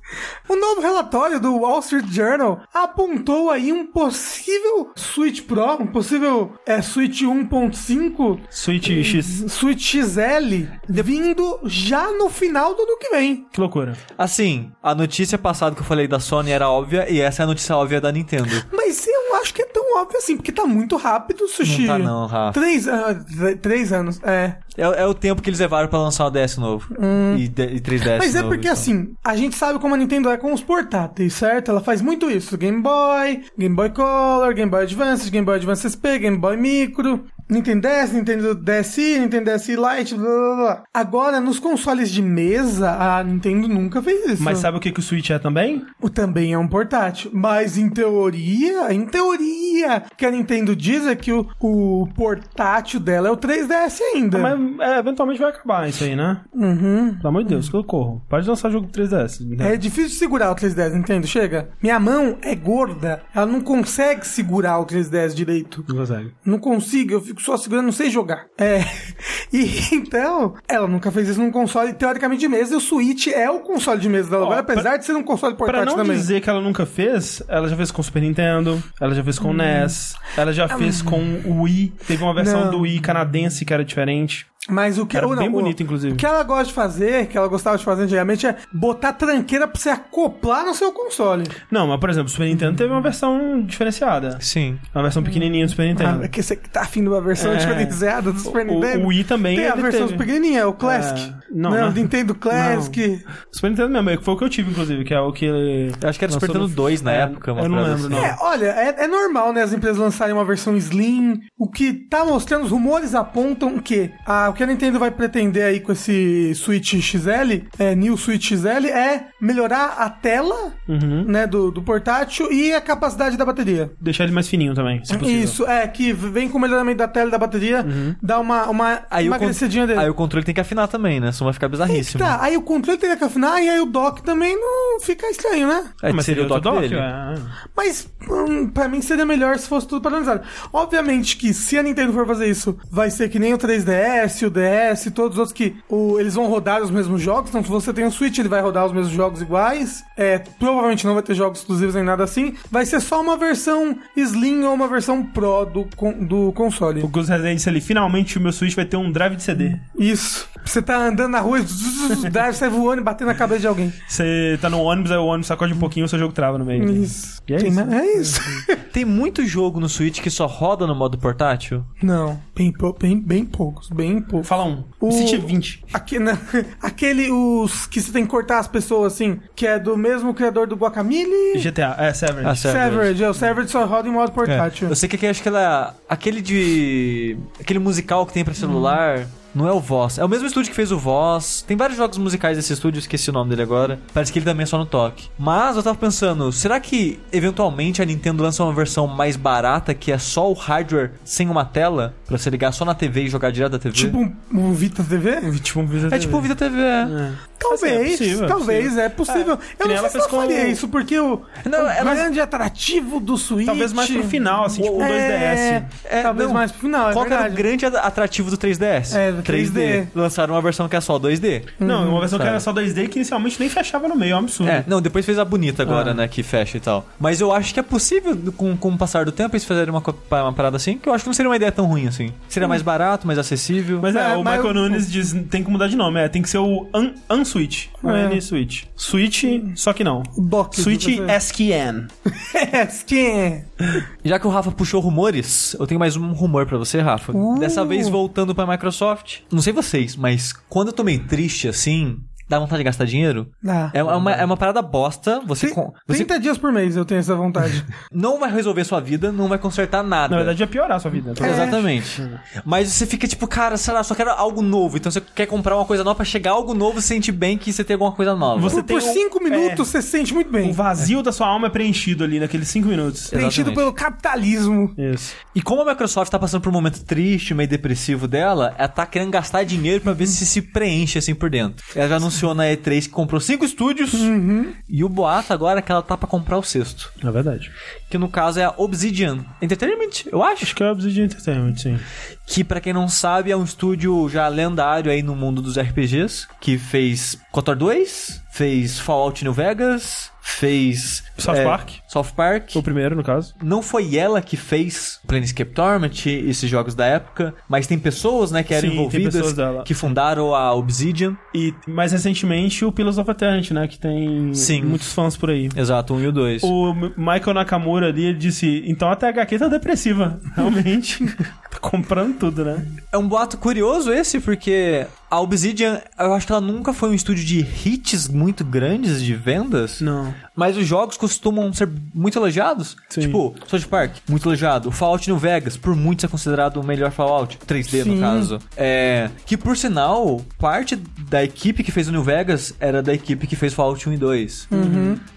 C: O novo relatório do Wall Street Journal apontou aí um possível Switch Pro, um possível é, Switch 1.5,
A: Switch X,
C: Switch XL, vindo já no final do ano que vem.
A: Que loucura.
B: Assim, a notícia passada que eu falei da Sony era óbvia e essa é a notícia óbvia da Nintendo.
C: Mas eu acho que é tão óbvio assim, porque tá muito rápido, Sushi.
B: Não tá não, Rafa.
C: Três, uh, três anos, é.
B: É, é, o tempo que eles levaram para lançar o DS novo. Hum. E, e 3DS
C: Mas
B: é
C: novo, porque então. assim, a gente sabe como a Nintendo é com os portáteis, certo? Ela faz muito isso. Game Boy, Game Boy Color, Game Boy Advance, Game Boy Advance SP, Game Boy Micro. Nintendo DS, Nintendo DSi, Nintendo DSi Lite, blá blá blá. Agora, nos consoles de mesa, a Nintendo nunca fez isso.
A: Mas sabe o que, que o Switch é também?
C: O também é um portátil. Mas em teoria, em teoria, que a Nintendo diz é que o, o portátil dela é o 3DS ainda.
A: Ah, mas é, eventualmente vai acabar isso aí, né?
C: Uhum.
A: Pelo amor de Deus, que eu corro. Pode lançar jogo 3DS.
C: Né? É difícil segurar o 3DS, Nintendo. Chega. Minha mão é gorda. Ela não consegue segurar o 3DS direito.
A: Não consegue.
C: Não consigo, eu fico fico só segurando, não sei jogar. É. E então, ela nunca fez isso num console teoricamente de mesa, e o Switch é o console de mesa dela agora, apesar pra, de ser um console portátil
A: também.
C: Pra
A: não dizer que ela nunca fez, ela já fez com o Super Nintendo, ela já fez com o hum. NES, ela já fez com o Wii, teve uma versão não. do Wii canadense que era diferente.
C: Mas o que
A: Era
C: ou não,
A: bem
C: o-
A: bonito, inclusive.
C: O que ela gosta de fazer, que ela gostava de fazer antigamente, é botar tranqueira pra você acoplar no seu console.
A: Não, mas por exemplo, o Super Nintendo teve uma versão diferenciada.
B: Sim.
A: Uma versão pequenininha do Super Nintendo.
C: Ah, é que você que tá afim de uma versão
A: É.
C: diferenciada do Super
A: O-
C: Nintendo.
A: o Wii também,
C: Tem a versão
A: teve.
C: pequenininha, o Classic.
A: É, não,
C: não,
A: não.
C: o Nintendo Classic.
A: Super Nintendo mesmo, é, foi o que eu tive, inclusive, que é o que ele.
B: Eu acho que era Super Nintendo
A: no-
B: 2 na
A: É,
B: época. uma
A: eu não lembro,
B: assim.
A: não.
C: É, olha, é, é normal, né, as empresas lançarem uma versão Slim. O que tá mostrando, os rumores apontam que a, o que a Nintendo vai pretender aí com esse Switch XL, é, New Switch XL, é melhorar a tela,
A: Uhum.
C: né, do, do portátil e a capacidade da bateria.
A: Deixar ele mais fininho também, se possível.
C: Isso, é, que vem com o melhoramento da tela e da bateria, dá uma, uma
B: Aí,
C: emagrecidinha dele.
B: aí o controle tem que afinar também, né? Senão vai ficar bizarríssimo.
C: Tá, aí o controle teria que afinar e aí o dock também não fica estranho, né?
B: É,
A: mas
B: seria o
A: outro
B: dock, dele.
A: é.
C: Mas hum, pra mim seria melhor se fosse tudo padronizado. Obviamente que se a Nintendo for fazer isso, vai ser que nem o 3DS, o DS e todos os outros que o- eles vão rodar os mesmos jogos. Então se você tem um Switch, ele vai rodar os mesmos jogos iguais. É, provavelmente não vai ter jogos exclusivos nem nada assim. Vai ser só uma versão Slim ou uma versão Pro do, do console.
A: O Gus disse ali, finalmente o meu Switch vai ter um drive de CD.
C: Isso. Você tá andando na rua, o drive sai voando e batendo na cabeça de alguém.
A: Você tá no ônibus, aí o ônibus sacode um pouquinho e o seu jogo trava no meio.
C: Isso.
A: E é
C: Tem
A: isso.
C: mais- é isso.
B: Tem muito jogo no Switch que só roda no modo portátil?
C: Não, bem, bem, bem poucos, bem poucos.
A: Fala um.
C: O-
A: City 20.
C: Aque- na- aquele, os que você tem que cortar as pessoas, assim, que é do mesmo criador do Guacamole.
A: GTA, é, Severed.
B: Ah, Severed.
C: Severed, é, o Severed só roda em modo
B: É.
C: portátil.
B: Eu sei que aqui, acho que ela. Aquele de. Aquele musical que tem pra celular. Não é o Voz. É o mesmo estúdio que fez o Voz. Tem vários jogos musicais desse estúdio, esqueci o nome dele agora. Parece que ele também é só no toque. Mas eu tava pensando, será que eventualmente a Nintendo lança uma versão mais barata que é só o hardware sem uma tela? Pra você ligar só na TV e jogar direto da TV?
C: Tipo um, um Vita TV?
A: Tipo um Visa
B: é tipo o Vida TV.
A: É.
C: Talvez,
A: Assim, é possível, é
C: talvez,
A: possível.
C: é possível.
A: É,
C: eu não
A: ela
C: sei se eu faria
A: o-
C: isso, porque o,
B: Não,
C: o
B: ela-
C: grande atrativo do Switch...
A: Talvez mais pro final, assim, tipo um 2DS.
B: É,
C: talvez
B: não.
C: mais pro final, é
B: Qual que era o grande atrativo do 3DS?
C: É, do 3D.
B: Lançaram uma versão que é só 2D.
A: Não, uma versão que
B: Sabe.
A: era só 2D que inicialmente nem fechava no meio, é um absurdo.
B: É, não, depois fez a bonita agora,
A: Ah.
B: né, que fecha e tal. Mas eu acho que é possível, com, com o passar do tempo, eles fazerem uma, uma parada assim, que eu acho que não seria uma ideia tão ruim assim. Seria mais barato, mais acessível.
A: Mas é,
C: É,
A: o
C: mas
A: Michael
C: eu-
A: Nunes diz tem que mudar de nome, é, tem que ser o Un- Unswitch, não é
C: É.
A: N-Switch. Switch, só que não.
C: Dock,
A: Switch.
C: É, skin.
B: Já que o Rafa puxou rumores, eu tenho mais um rumor pra você, Rafa.
C: Uh.
B: Dessa vez voltando pra Microsoft. Não sei vocês, mas quando eu tô meio triste assim, dá vontade de gastar dinheiro.
C: Dá.
B: É uma, é uma parada bosta. Você,
C: Tri-
B: com- você
C: 30 dias por mês eu tenho essa vontade.
B: não vai resolver sua vida, não vai consertar nada.
A: Na verdade, ia piorar a sua vida.
C: É.
B: Exatamente. Mas você fica tipo, cara, sei lá, só quero algo novo. Então você quer comprar uma coisa nova pra chegar algo novo, se sente bem que você tem alguma coisa nova.
A: Você
C: por
A: tem
C: por
A: um-
C: cinco minutos você se sente muito bem.
A: O vazio da sua alma é preenchido ali naqueles 5 minutos.
C: Preenchido
B: Exatamente.
C: pelo capitalismo.
A: Isso.
B: E como a Microsoft tá passando por um momento triste, meio depressivo dela, ela tá querendo gastar dinheiro pra ver se se preenche assim por dentro. Ela já anunciou na E3 que comprou cinco estúdios e o boato agora é que ela tá pra comprar o sexto.
A: É verdade.
B: Que no caso é a Obsidian Entertainment, eu acho.
A: Acho que é o Obsidian Entertainment, sim.
B: Que pra quem não sabe é um estúdio já lendário aí no mundo dos RPGs, que fez KOTOR 2, fez Fallout New Vegas, fez
A: South
B: é,
A: Park.
B: South Park.
A: O primeiro, no caso.
B: Não foi ela que fez Planescape Torment, esses jogos da época, mas tem pessoas, né, que eram
A: Sim,
B: envolvidas, que fundaram a Obsidian.
A: E mais recentemente o Pillars of Eternity, né? Que tem
B: Sim.
A: muitos fãs por aí.
B: Exato, um e o dois.
A: O Michael Nakamura ali, ele disse, então a THQ tá depressiva. Realmente. tá comprando tudo, né?
B: É um boato curioso esse, porque a Obsidian, eu acho que ela nunca foi um estúdio de hits muito grandes de vendas.
A: Não.
B: Mas os jogos costumam ser muito elogiados.
A: Sim.
B: Tipo, South Park, muito elogiado. Fallout New Vegas, por muitos é considerado o melhor Fallout. 3D,
C: Sim.
B: no caso. É, que, por sinal, parte da equipe que fez o New Vegas era da equipe que fez Fallout 1 e 2.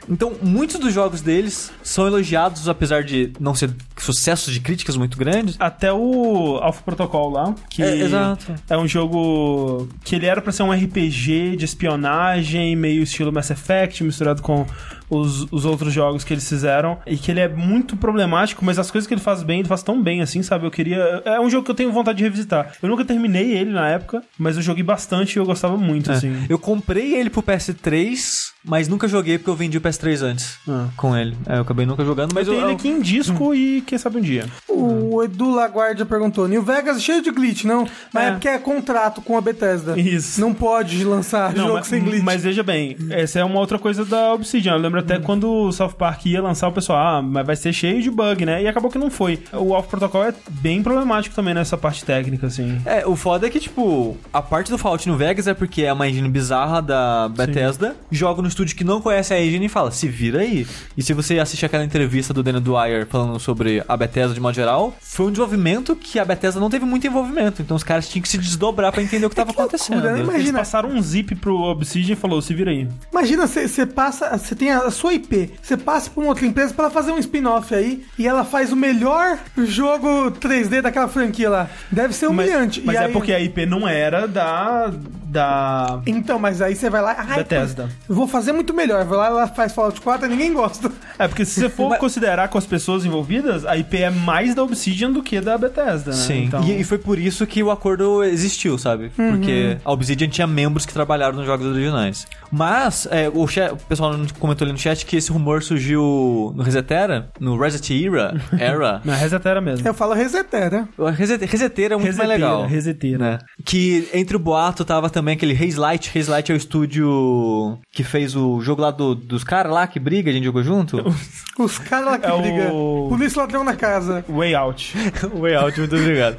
B: Então, muitos dos jogos deles são elogiados, apesar de não ser sucessos de críticas muito grandes.
A: Até o Alpha Protocol lá, que
B: É, exato.
A: é um jogo que ele era pra ser um RPG de espionagem, meio estilo Mass Effect, misturado com os, os outros jogos que eles fizeram e que ele é muito problemático, mas as coisas que ele faz bem, ele faz tão bem assim, sabe? Eu queria. É um jogo que eu tenho vontade de revisitar. Eu nunca terminei ele na época, mas eu joguei bastante e eu gostava muito,
B: É.
A: assim.
B: Eu comprei ele pro PS3, mas nunca joguei porque eu vendi o PS3 antes
A: Ah.
B: com ele. É, eu acabei nunca jogando, mas
A: eu
B: eu,
A: tenho ele aqui em disco e quem sabe um dia.
C: O Edu Laguardia perguntou: New Vegas é cheio de glitch, não? Mas é,
A: É.
C: porque é contrato com a Bethesda.
A: Isso.
C: Não pode lançar
A: Não,
C: jogo
A: mas,
C: sem glitch.
A: mas veja bem, essa é uma outra coisa da Obsidian. Eu lembro até
C: Hum.
A: quando o South Park ia lançar, o pessoal, ah, mas vai ser cheio de bug, né? E acabou que não foi. O Alpha Protocol é bem problemático também nessa parte técnica, assim.
B: É, o foda é que, tipo, a parte do Fallout New Vegas é porque é uma engine bizarra da Bethesda, joga no estúdio que não conhece a engine e fala, se vira aí. E se você assistir aquela entrevista do Daniel Dwyer falando sobre a Bethesda de modo geral, foi um desenvolvimento que a Bethesda não teve muito envolvimento, então os caras tinham que se desdobrar pra entender o que tava acontecendo.
C: loucura, né?
A: Eles
C: Imagina.
A: passaram um zip pro Obsidian e falou, se vira aí.
C: Imagina, você passa, você tem a sua IP, você passa pra uma outra empresa pra ela fazer um spin-off aí e ela faz o melhor jogo 3D daquela franquia lá. Deve ser
A: Mas,
C: humilhante.
A: mas
C: E
A: é
C: aí-
A: porque a IP não era da... da...
C: Então, mas aí você vai lá. Ai,
A: Bethesda.
C: Eu vou fazer muito melhor. Vou lá, ela faz Fallout 4 e ninguém gosta.
A: É, porque se você for considerar com as pessoas envolvidas, a IP é mais da Obsidian do que da Bethesda, né?
B: Sim,
A: Então...
B: e, e foi por isso que o acordo existiu, sabe? Porque a Obsidian tinha membros que trabalharam nos jogos originais. Mas, é, o, chat- o pessoal comentou ali no chat que esse rumor surgiu no Resetera, no Reset Era, Era.
A: Não, é resetera mesmo.
C: Eu falo Resetera.
B: O Reset- Reseteira é muito mais legal.
A: reseteira.
B: Né? Que entre o boato tava também aquele Haze Light. Haze Light é o estúdio que fez o jogo lá do- dos caras lá que briga, a gente jogou junto.
C: Os caras lá que
A: É o-
C: brigam. Polícia ladrão na casa.
A: Way Out.
B: Way Out, muito obrigado.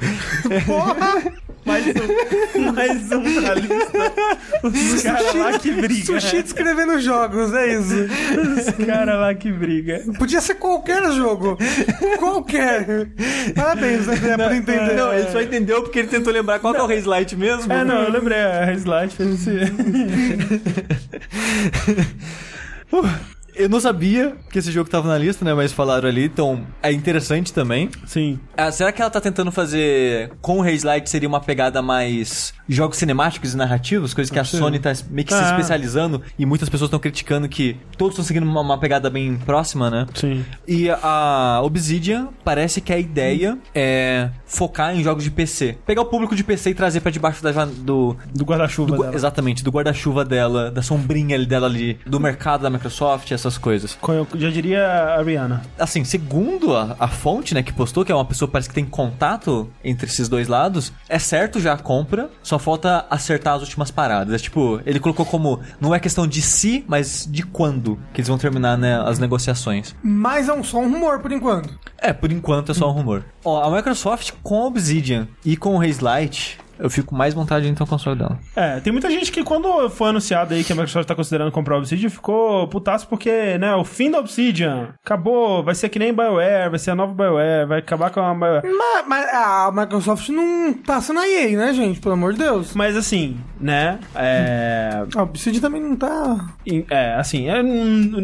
C: Porra!
A: Mais um, mais um pra lista. Os caras lá que brigam.
C: Sushi descrevendo jogos, é isso.
A: Os caras lá que brigam.
C: Podia ser qualquer jogo. Qualquer. Parabéns, André, por entender.
B: Não, ele só entendeu porque ele tentou lembrar qual que é o Haze Light mesmo.
A: É, não, eu lembrei. A Slide fez esse...
B: Eu não sabia que esse jogo tava na lista, né? Mas falaram ali, então é interessante também.
A: Sim.
B: Ah, será que ela tá tentando fazer com o Haze Light seria uma pegada mais jogos cinemáticos e narrativos? Coisas que a
A: Sim.
B: Sony tá meio que se
A: Ah.
B: especializando e muitas pessoas estão criticando que todos estão seguindo uma, uma pegada bem próxima, né?
A: Sim.
B: E a Obsidian parece que a ideia é focar em jogos de PC. Pegar o público de PC e trazer pra debaixo da, do,
A: Do guarda-chuva dela.
B: exatamente, do guarda-chuva dela, da sombrinha dela ali, do mercado da Microsoft, essas coisas.
A: Com- Eu já diria a Rihanna.
B: Assim, segundo a, a fonte, né, que postou, que é uma pessoa que parece que tem contato entre esses dois lados, é certo já a compra, só falta acertar as últimas paradas. É tipo, ele colocou como, não é questão de se, mas de quando que eles vão terminar, né, as negociações.
C: Mas é um, só um rumor por enquanto.
B: É, por enquanto é só um rumor. Ó, a Microsoft com a Obsidian e com o Haze Light, eu fico mais vontade de entrar no console dela.
A: É, tem muita gente que quando foi anunciado aí que a Microsoft tá considerando comprar a Obsidian, ficou putaço porque, né, o fim da Obsidian acabou, vai ser que nem BioWare, vai ser a nova BioWare, vai acabar com a BioWare.
C: Mas, mas a Microsoft não tá sendo a EA, né, gente? Pelo amor de Deus.
A: Mas assim, né, é...
C: A Obsidian também não tá.
A: É, assim, é,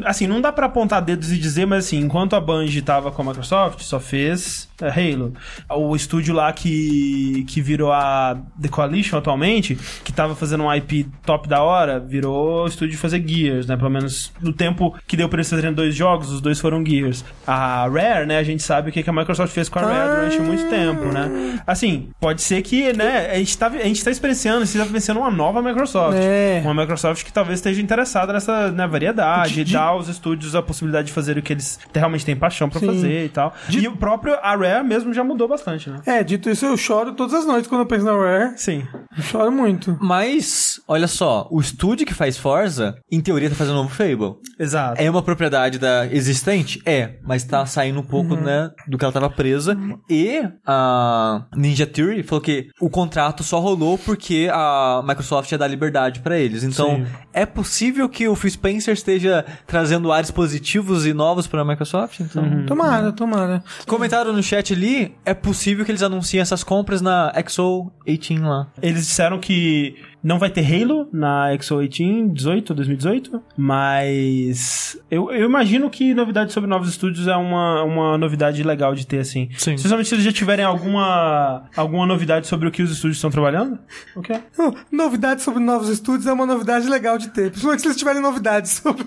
A: assim, não dá pra apontar dedos e dizer, mas assim, enquanto a Bungie tava com a Microsoft, só fez Halo. O estúdio lá que, que virou a The Coalition atualmente, que tava fazendo um IP top da hora, virou o estúdio de fazer Gears, né? Pelo menos no tempo que deu pra eles fazerem dois jogos, os dois foram Gears. A Rare, né, a gente sabe o que a Microsoft fez com a Rare durante muito tempo, né? Assim, pode ser que, né, a gente tá, a gente tá experienciando, a gente tá vencendo uma nova Microsoft.
C: É.
A: Uma Microsoft que talvez esteja interessada nessa né, variedade,
C: De- de-
A: dar aos estúdios a possibilidade de fazer o que eles realmente têm paixão pra
C: Sim.
A: fazer e tal. E o próprio a Rare mesmo já mudou bastante, né?
C: É, dito isso, eu choro todas as noites quando eu penso na Rare.
A: Sim.
C: Eu choro muito.
B: Mas, olha só, o estúdio que faz Forza, em teoria tá fazendo um novo Fable.
A: Exato.
B: É uma propriedade da existente? É, mas tá saindo um pouco, né, do que ela tava presa. E a Ninja Theory falou que o contrato só rolou porque a Microsoft ia dar liberdade pra eles. Então,
A: Sim.
B: é possível que o Phil Spencer esteja trazendo ares positivos e novos pra Microsoft? Então,
A: Uhum.
C: Tomara, tomara.
B: comentaram no chat ali, é possível que eles anunciem essas compras na XO18 lá.
A: Eles disseram que Não vai ter Halo na X18 18, 2018, mas eu, eu imagino que novidade sobre novos estúdios é uma, uma novidade legal de ter, assim.
B: Sim.
A: Especialmente se eles já tiverem alguma, alguma novidade sobre o que os estúdios estão trabalhando. Ok.
C: Oh, novidade sobre novos estúdios é uma novidade legal de ter. Principalmente se eles tiverem novidades sobre.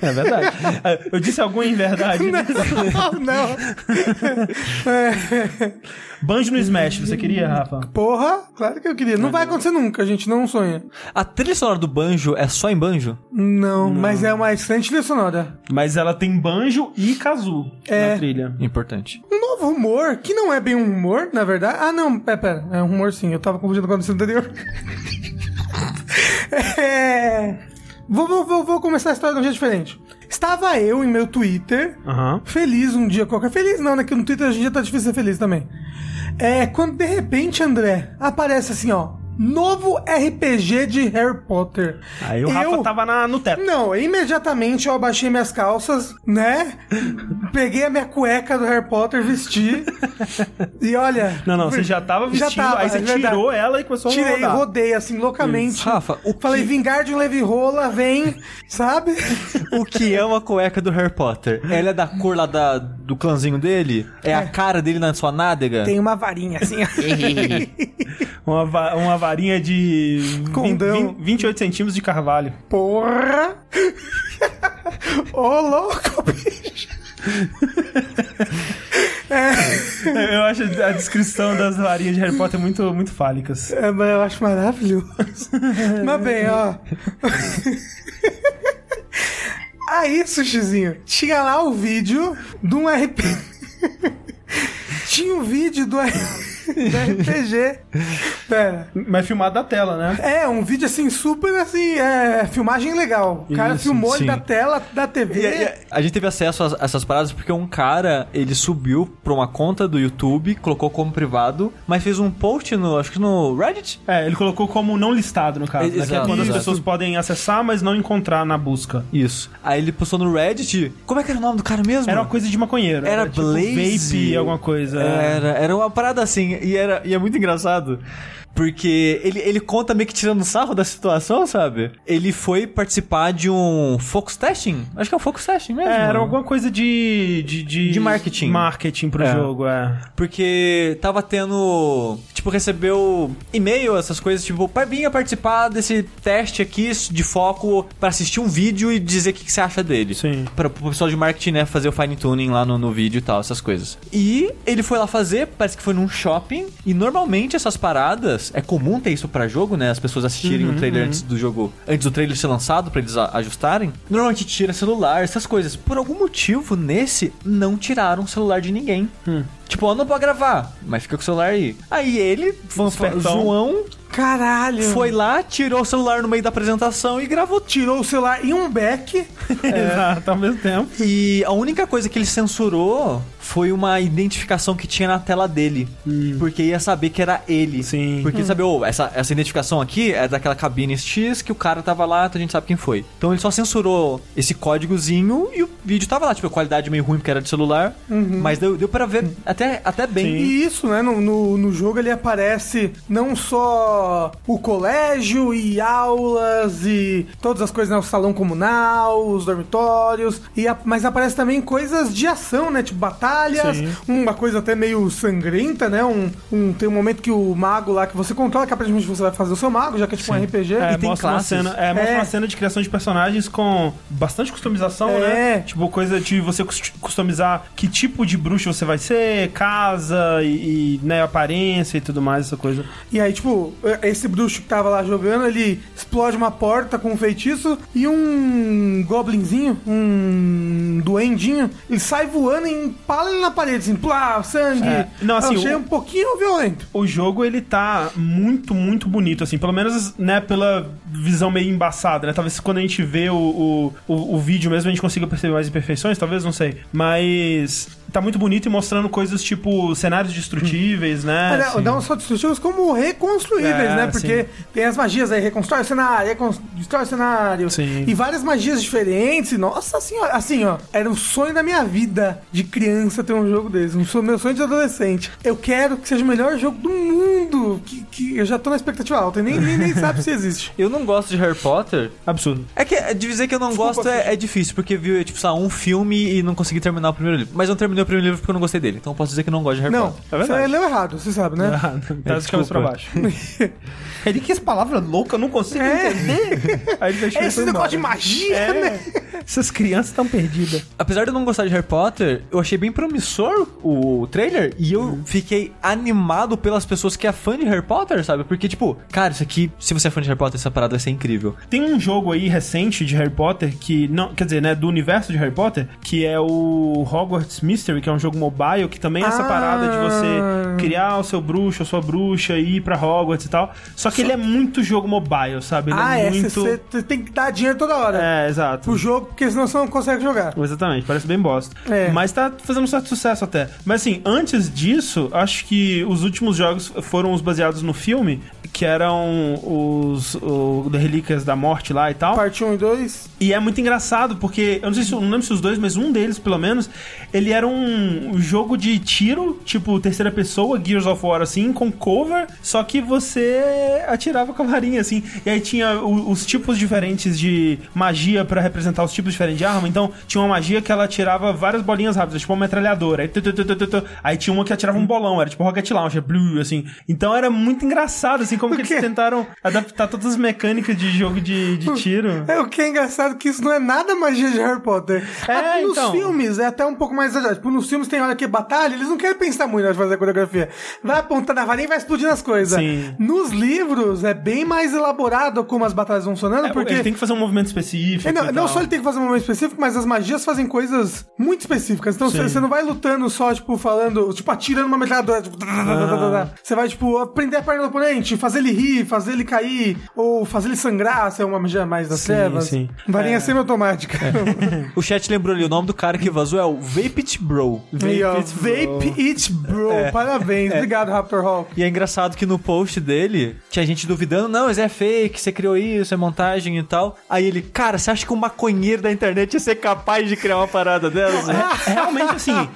A: É verdade. eu disse alguma em verdade.
C: Não, não.
A: É. Banjo no Smash, você queria, Rafa?
C: Porra, claro que eu queria. Não vai acontecer nunca, a gente não sonha.
B: A trilha sonora do Banjo é só em Banjo?
C: Não, não. mas é uma excelente trilha sonora.
A: Mas ela tem Banjo e Kazoo é. na trilha.
B: Importante.
C: Um novo rumor, que não é bem um rumor, na verdade. Ah, não, pera, pera. É um rumor sim, eu tava confundindo com a notícia anterior. é... Vou, vou, vou, começar a história de um jeito diferente. Estava eu em meu Twitter,
A: uhum.
C: feliz um dia qualquer. Feliz não, né? Que no Twitter a gente já tá difícil ser feliz também. É, quando de repente, André, aparece assim, ó novo RPG de Harry Potter.
A: Aí o Rafa eu... tava na, no teto.
C: Não, imediatamente eu abaixei minhas calças, né? Peguei a minha cueca do Harry Potter, vesti. e olha.
A: Não, não, você já tava vestindo, já tava, aí você é tirou ela e começou
C: Tirei,
A: a rodar.
C: Tirei, rodei assim, loucamente. Isso.
B: Rafa, o
C: Falei,
B: que...
C: Vingardium Rola, vem, sabe?
B: o que é uma cueca do Harry Potter? Ela é da cor lá da, do clãzinho dele? É, é. a cara dele na sua nádega?
C: Tem uma varinha assim.
A: uma, uma varinha de
C: Condão.
A: 20, 28 centímetros de carvalho.
C: Porra! Ô, oh, louco, bicho!
A: é. Eu acho a descrição das varinhas de Harry Potter muito, muito fálicas.
C: É, mas eu acho maravilhoso. mas bem, ó. Aí, Sushizinho, tinha lá o vídeo de um RP. tinha um vídeo do RPG.
A: Pera. Mas filmado da tela, né?
C: É, um vídeo assim, super assim, é, filmagem legal. O cara Isso, filmou sim. ele da tela da TV. E, e,
B: a gente teve acesso a, essas paradas porque um cara, ele subiu pra uma conta do YouTube, colocou como privado, mas fez um post no, acho que no Reddit.
A: É, ele colocou como não listado, no caso. Né? Que é quando as pessoas podem acessar, mas não encontrar na busca.
B: Isso. Aí ele postou no Reddit. Como é que era o nome do cara mesmo?
A: Era uma coisa de maconheiro.
B: Era, era tipo Blaze.
A: Vape, alguma coisa.
B: Era, era uma parada assim e, era, e é muito engraçado. Porque ele, ele conta meio que tirando sarro da situação, sabe? Ele foi participar de um focus testing. Acho que é um focus testing mesmo. É,
A: era alguma coisa de. de, de,
B: de marketing.
A: Marketing pro é. jogo, é.
B: Porque tava tendo. Tipo, recebeu e-mail, essas coisas, tipo, vinha participar desse teste aqui de foco para assistir um vídeo e dizer o que, que, você acha dele.
A: Sim.
B: Pra, pro pessoal de marketing, né, fazer o fine tuning lá no, no vídeo e tal, essas coisas. E ele foi lá fazer, parece que foi num shopping, e normalmente essas paradas é comum ter isso para jogo, né? As pessoas assistirem uhum, o trailer uhum. antes do jogo, antes do trailer ser lançado para eles ajustarem. Normalmente tira celular, essas coisas. Por algum motivo, nesse não tiraram o celular de ninguém. Hum. Tipo, não pode gravar, mas fica com o celular aí. Aí ele, João,
C: Caralho!
B: Foi lá, tirou o celular no meio da apresentação e gravou.
C: Tirou o celular e um back.
A: é, Exato, ao mesmo tempo.
B: E a única coisa que ele censurou foi uma identificação que tinha na tela dele. Hum. Porque ia saber que era ele.
A: Sim.
B: Porque hum. sabe, oh, essa, essa identificação aqui é daquela cabine X que o cara tava lá, então a gente sabe quem foi. Então ele só censurou esse códigozinho e o vídeo tava lá, tipo, a qualidade meio ruim porque era de celular. Uhum. Mas deu, deu pra ver até, até bem. Sim.
C: E isso, né? No, no, no jogo ele aparece não só o colégio e aulas e todas as coisas, né? O salão comunal, os dormitórios. E a, mas aparece também coisas de ação, né? Tipo batalha batalhas, Sim. uma coisa até meio sangrenta, né? Um, um, tem um momento que o mago lá que você controla, que aparentemente você vai fazer o seu mago, já que é tipo Sim. um RPG.
A: É,
C: e tem
A: mostra classes. Uma cena, é, mostra é. uma cena de criação de personagens com bastante customização, é. né? Tipo, coisa de você customizar que tipo de bruxo você vai ser, casa e, e né, aparência e tudo mais, essa coisa.
C: E aí, tipo, esse bruxo que tava lá jogando, ele explode uma porta com um feitiço e um goblinzinho, um duendinho, ele sai voando em pala bala na parede, assim, plá, sangue. É.
A: Não, assim,
C: Eu achei o, um pouquinho violento.
A: O jogo, ele tá muito, muito bonito, assim, pelo menos, né, pela visão meio embaçada, né? Talvez quando a gente vê o, o, o, o vídeo mesmo, a gente consiga perceber mais imperfeições, talvez, não sei. Mas tá muito bonito e mostrando coisas tipo cenários destrutíveis, né?
C: É, não só destrutíveis, como reconstruíveis,
A: É,
C: né? Porque
A: sim.
C: tem as magias aí, reconstrói o cenário, recon- destrói o cenário.
A: Sim.
C: E várias magias diferentes. e, Nossa senhora, assim, ó, era um sonho da minha vida de criança ter um jogo desse. Um sonho, meu sonho de adolescente. Eu quero que seja o melhor jogo do mundo. Que, que eu já tô na expectativa alta e nem, nem, nem sabe se existe.
B: Eu não gosto de Harry Potter.
A: Absurdo.
B: É que é, de dizer que eu não
C: Desculpa,
B: gosto é, é difícil, porque viu, tipo, sei lá, um filme e não consegui terminar o primeiro livro. Mas eu não terminei o primeiro livro porque eu não gostei dele. Então eu posso dizer que não gosto de Harry
C: Não,
B: Potter.
A: É verdade.
C: você leu errado, você sabe, né?
A: Ah, tá de cabeça pra baixo. Ele que essa palavra louca, eu não consigo
C: É.
A: entender. Aí ele deixou
C: É esse negócio de magia, né?
A: É, essas crianças estão perdidas.
B: Apesar de eu não gostar de Harry Potter, eu achei bem promissor o trailer e eu fiquei animado pelas pessoas que é fã de Harry Potter, sabe? Porque, tipo, cara, isso aqui, se você é fã de Harry Potter, essa parada vai ser incrível.
A: Tem um jogo aí recente de Harry Potter que não, quer dizer, né, do universo de Harry Potter, que é o Hogwarts Mystery, que é um jogo mobile que também é essa
C: Ah.
A: parada de você criar o seu bruxo, a sua bruxa e ir pra Hogwarts e tal. Só que ele é muito jogo mobile, sabe? Ele
C: ah,
A: é
C: é,
A: muito
C: você tem que dar dinheiro toda hora
A: É, exato.
C: pro jogo, porque senão você não consegue jogar.
A: Exatamente, parece bem bosta.
C: É.
A: Mas tá fazendo um certo sucesso até. Mas assim, antes disso, acho que os últimos jogos foram os baseados no filme, que eram os o, The Relíquias da Morte lá e tal.
C: Parte 1 e 2.
A: E é muito engraçado, porque eu não sei se eu não lembro se os dois, mas um deles, pelo menos, ele era um jogo de tiro, tipo terceira pessoa, Gears of War, assim, com cover, só que você atirava com a varinha, assim. E aí tinha o- os tipos diferentes de magia pra representar os tipos diferentes de arma. Então, tinha uma magia que ela atirava várias bolinhas rápidas, tipo uma metralhadora. Aí, tu, tu, tu. Aí tinha uma que atirava um bolão, era tipo Rocket Launcher, blue, assim. Então era muito engraçado, assim, como que eles tentaram adaptar todas as mecânicas de jogo de, de tiro.
C: É o que é engraçado que isso não é nada magia de Harry Potter.
A: É,
C: nos
A: então.
C: filmes é até um pouco mais exagerado. Tipo, nos filmes tem hora que é batalha, eles não querem pensar muito na hora de fazer a coreografia. Vai apontar na varinha e vai explodir as coisas.
A: Sim.
C: Nos livros é bem mais elaborado como as batalhas vão funcionando,
A: É,
C: porque.
A: Ele tem que fazer um movimento específico.
C: É, não,
A: e
C: não só ele tem que fazer um momento específico, mas as magias fazem coisas muito específicas. Então você não vai lutando só, tipo, falando, tipo, atirando uma metralhadora. Tipo,
A: Ah.
C: Você vai, tipo, aprender a perna do oponente, fazer ele rir, fazer ele cair, ou fazer ele sangrar, se é uma magia mais das
A: Sim,
C: trevas.
A: sim.
C: Varinha
A: É.
C: semi-automática.
B: O chat lembrou ali, o nome do cara que vazou é o Vapit Bro.
C: Aí, ó,
A: It Bro.
C: Vape It Bro.
A: É.
C: Parabéns. Obrigado, Raptor Hawk.
B: E é engraçado que no post dele tinha gente duvidando, não, isso é fake, você criou isso, é montagem e tal. Aí ele, cara, você acha que um maconheiro da internet ia ser capaz de criar uma parada dessa?
A: É, realmente, assim,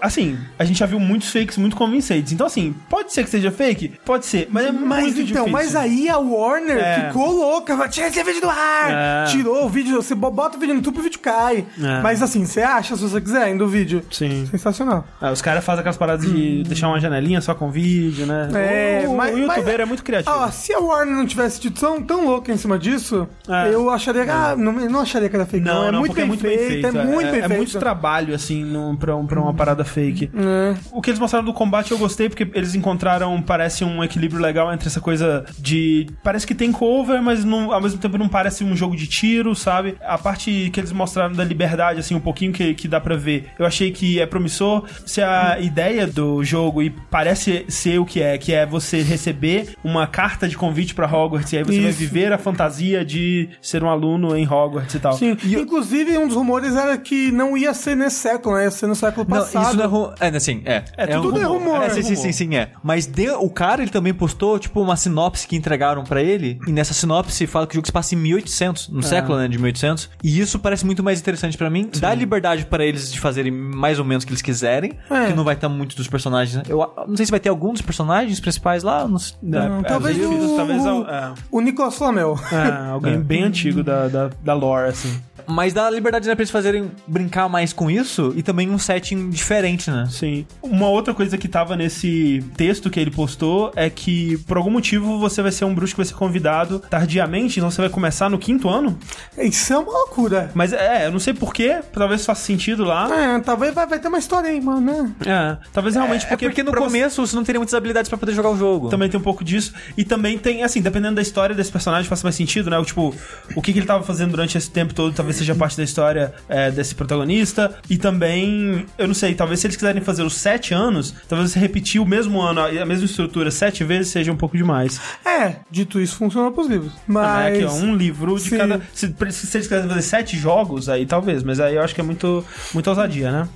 A: assim, a gente já viu muitos fakes muito convincentes. Então, assim, pode ser que seja fake? Pode ser, mas é
C: Mas
A: muito
C: então,
A: difícil.
C: mas aí a Warner
A: É.
C: ficou louca. falou, Tira esse vídeo do ar!
A: É.
C: Tirou o vídeo, você bo- bota o vídeo no YouTube e o vídeo cai.
A: É.
C: Mas assim, você acha se você quiser ainda o vídeo.
A: Sim.
C: Sensacional.
A: Ah, os caras fazem aquelas paradas de deixar uma janelinha só com vídeo, né?
C: É,
A: o,
C: mas-
A: o youtuber
C: mas-
A: é muito criativo.
C: Ó, se a Warner não tivesse tido tão, tão louca em cima disso,
A: É.
C: eu acharia que. Ah, não, não acharia que era fake. Não,
A: não,
C: é,
A: não,
C: muito
A: porque
C: bem
A: é muito bem feito.
C: É muito bem
A: é,
C: feito.
A: muito trabalho, assim, no, pra, um- pra uma parada fake.
C: É.
A: O que eles mostraram do combate eu gostei, porque eles encontraram, parece, um equilíbrio legal entre essa coisa de. Parece que tem cover, mas não- ao mesmo tempo não parece um jogo de tiro, sabe? A parte que eles mostraram da liberdade, assim, um pouquinho que, que dá pra ver, eu achei que é promissor. Se a ideia do jogo, e parece ser o que é, que é você receber uma carta de convite pra Hogwarts, e aí você vai
C: Isso.
A: viver a fantasia de ser um aluno em Hogwarts e tal.
C: Sim, inclusive um dos rumores era que não ia ser nesse século, né? Ia ser no século
B: Não,
C: passado.
B: isso não é rumor. É, assim, é.
A: É, tudo
B: um
A: é rumor,
B: É,
A: é
B: sim, sim,
A: rumor.
B: sim, sim, é. Mas de- o cara, ele também postou, tipo, uma sinopse que entregaram pra ele. E nessa sinopse fala que o jogo se passa em 1800, no século, né, de 1800. E isso parece muito mais interessante pra mim. Dá liberdade pra eles de fazerem mais ou menos que eles quiserem.
C: É.
B: Que não vai estar muito dos personagens. Eu a- não sei se vai ter algum dos personagens principais lá. Não, sei.
C: Não,
A: É,
C: talvez
A: vezes,
C: o,
A: talvez
C: o,
A: é.
C: o Nicolas Flamel.
A: É, alguém bem antigo da, da, da lore, assim.
B: Mas dá liberdade né, pra eles fazerem brincar mais com isso. E também um setting diferente, né?
A: Sim. Uma outra coisa que tava nesse texto que ele postou é que, por algum motivo, você vai ser um bruxo que vai ser convidado tardiamente, então você vai começar no quinto ano.
C: Isso é uma loucura.
A: Mas é, eu não sei porquê, talvez faça sentido lá.
C: É, talvez vai, vai ter uma história aí, mano, né?
A: É, talvez realmente
B: É
A: porque.
B: porque no começo você não teria muitas habilidades pra poder jogar o jogo.
A: Também tem um pouco disso. E também tem, assim, dependendo da história desse personagem, faz mais sentido, né? O, tipo, o que, que ele tava fazendo durante esse tempo todo talvez seja parte da história é, desse protagonista. E também, eu não sei, talvez se eles quiserem fazer os sete anos, talvez você repetir o mesmo ano, a a mesma estrutura sete vezes seja um pouco demais.
C: É, dito isso, funciona pros livros. Mas.
A: é aqui, ó, um livro de
C: Sim.
A: cada. Se, se eles quiserem fazer sete jogos, aí talvez, mas aí eu acho que é muito, muita ousadia, né?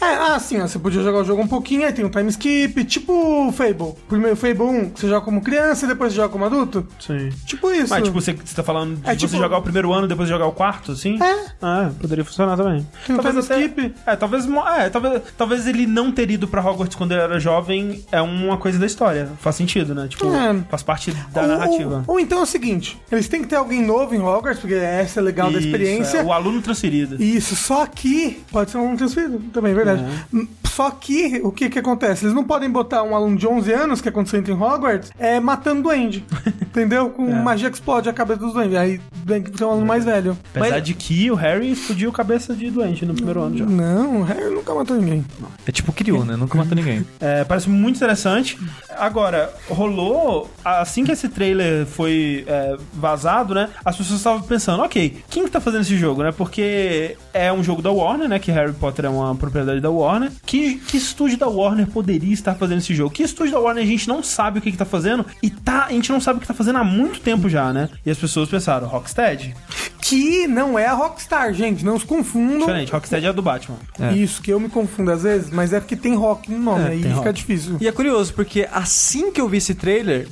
C: É, sim, ó, você podia jogar o jogo um pouquinho, aí tem um time skip, tipo Fable. Primeiro Fable 1, você joga como criança e depois você joga como adulto.
A: Sim.
C: Tipo isso.
A: Mas, tipo, você, você tá falando de
C: É,
A: você
C: tipo-
A: jogar o primeiro ano e depois jogar o quarto, assim?
C: É.
A: Ah, poderia funcionar também.
C: Tem um time
A: até-
C: skip.
A: É, talvez, é, talvez, talvez ele não ter ido pra Hogwarts quando ele era jovem é uma coisa da história. Faz sentido, né? Tipo,
C: É.
A: faz parte da
C: Ou-
A: narrativa.
C: Ou, ou então é o seguinte, eles têm que ter alguém novo em Hogwarts, porque essa é legal da
A: Isso,
C: experiência.
A: é, o aluno transferido.
C: Isso, só que pode ser um transferido, também é verdade. Hum, Só que o que que acontece? Eles não podem botar um aluno de 11 anos, que é entra em Hogwarts, é, matando duende. entendeu? Com
A: É.
C: magia que explode a cabeça dos duendes. Aí tem que ter um aluno mais velho.
A: Apesar
B: Mas-
A: de que o Harry explodiu cabeça de doente no primeiro ano já.
C: Não, o Harry nunca matou ninguém.
B: É tipo Kiryu, né? Nunca matou ninguém.
A: É, parece muito interessante. Agora, rolou, assim que esse trailer foi é, vazado, né? As pessoas estavam pensando, ok, quem que tá fazendo esse jogo, né? Porque é um jogo da Warner, né? Que Harry Potter é uma propriedade da Warner. Que, que estúdio da Warner poderia estar fazendo esse jogo? Que estúdio da Warner a gente não sabe o que, que tá fazendo e tá, a gente não sabe o que tá fazendo há muito tempo já, né? E as pessoas pensaram, Rocksteady?
C: Que não é a Rockstar, gente. Não se confundam.
A: Diferente, Rocksteady é a do Batman.
B: É.
C: Isso, que eu me confundo às vezes, mas é porque tem rock no nome,
A: É,
C: aí fica
A: rock.
C: difícil.
B: E é curioso, porque assim que eu vi esse trailer,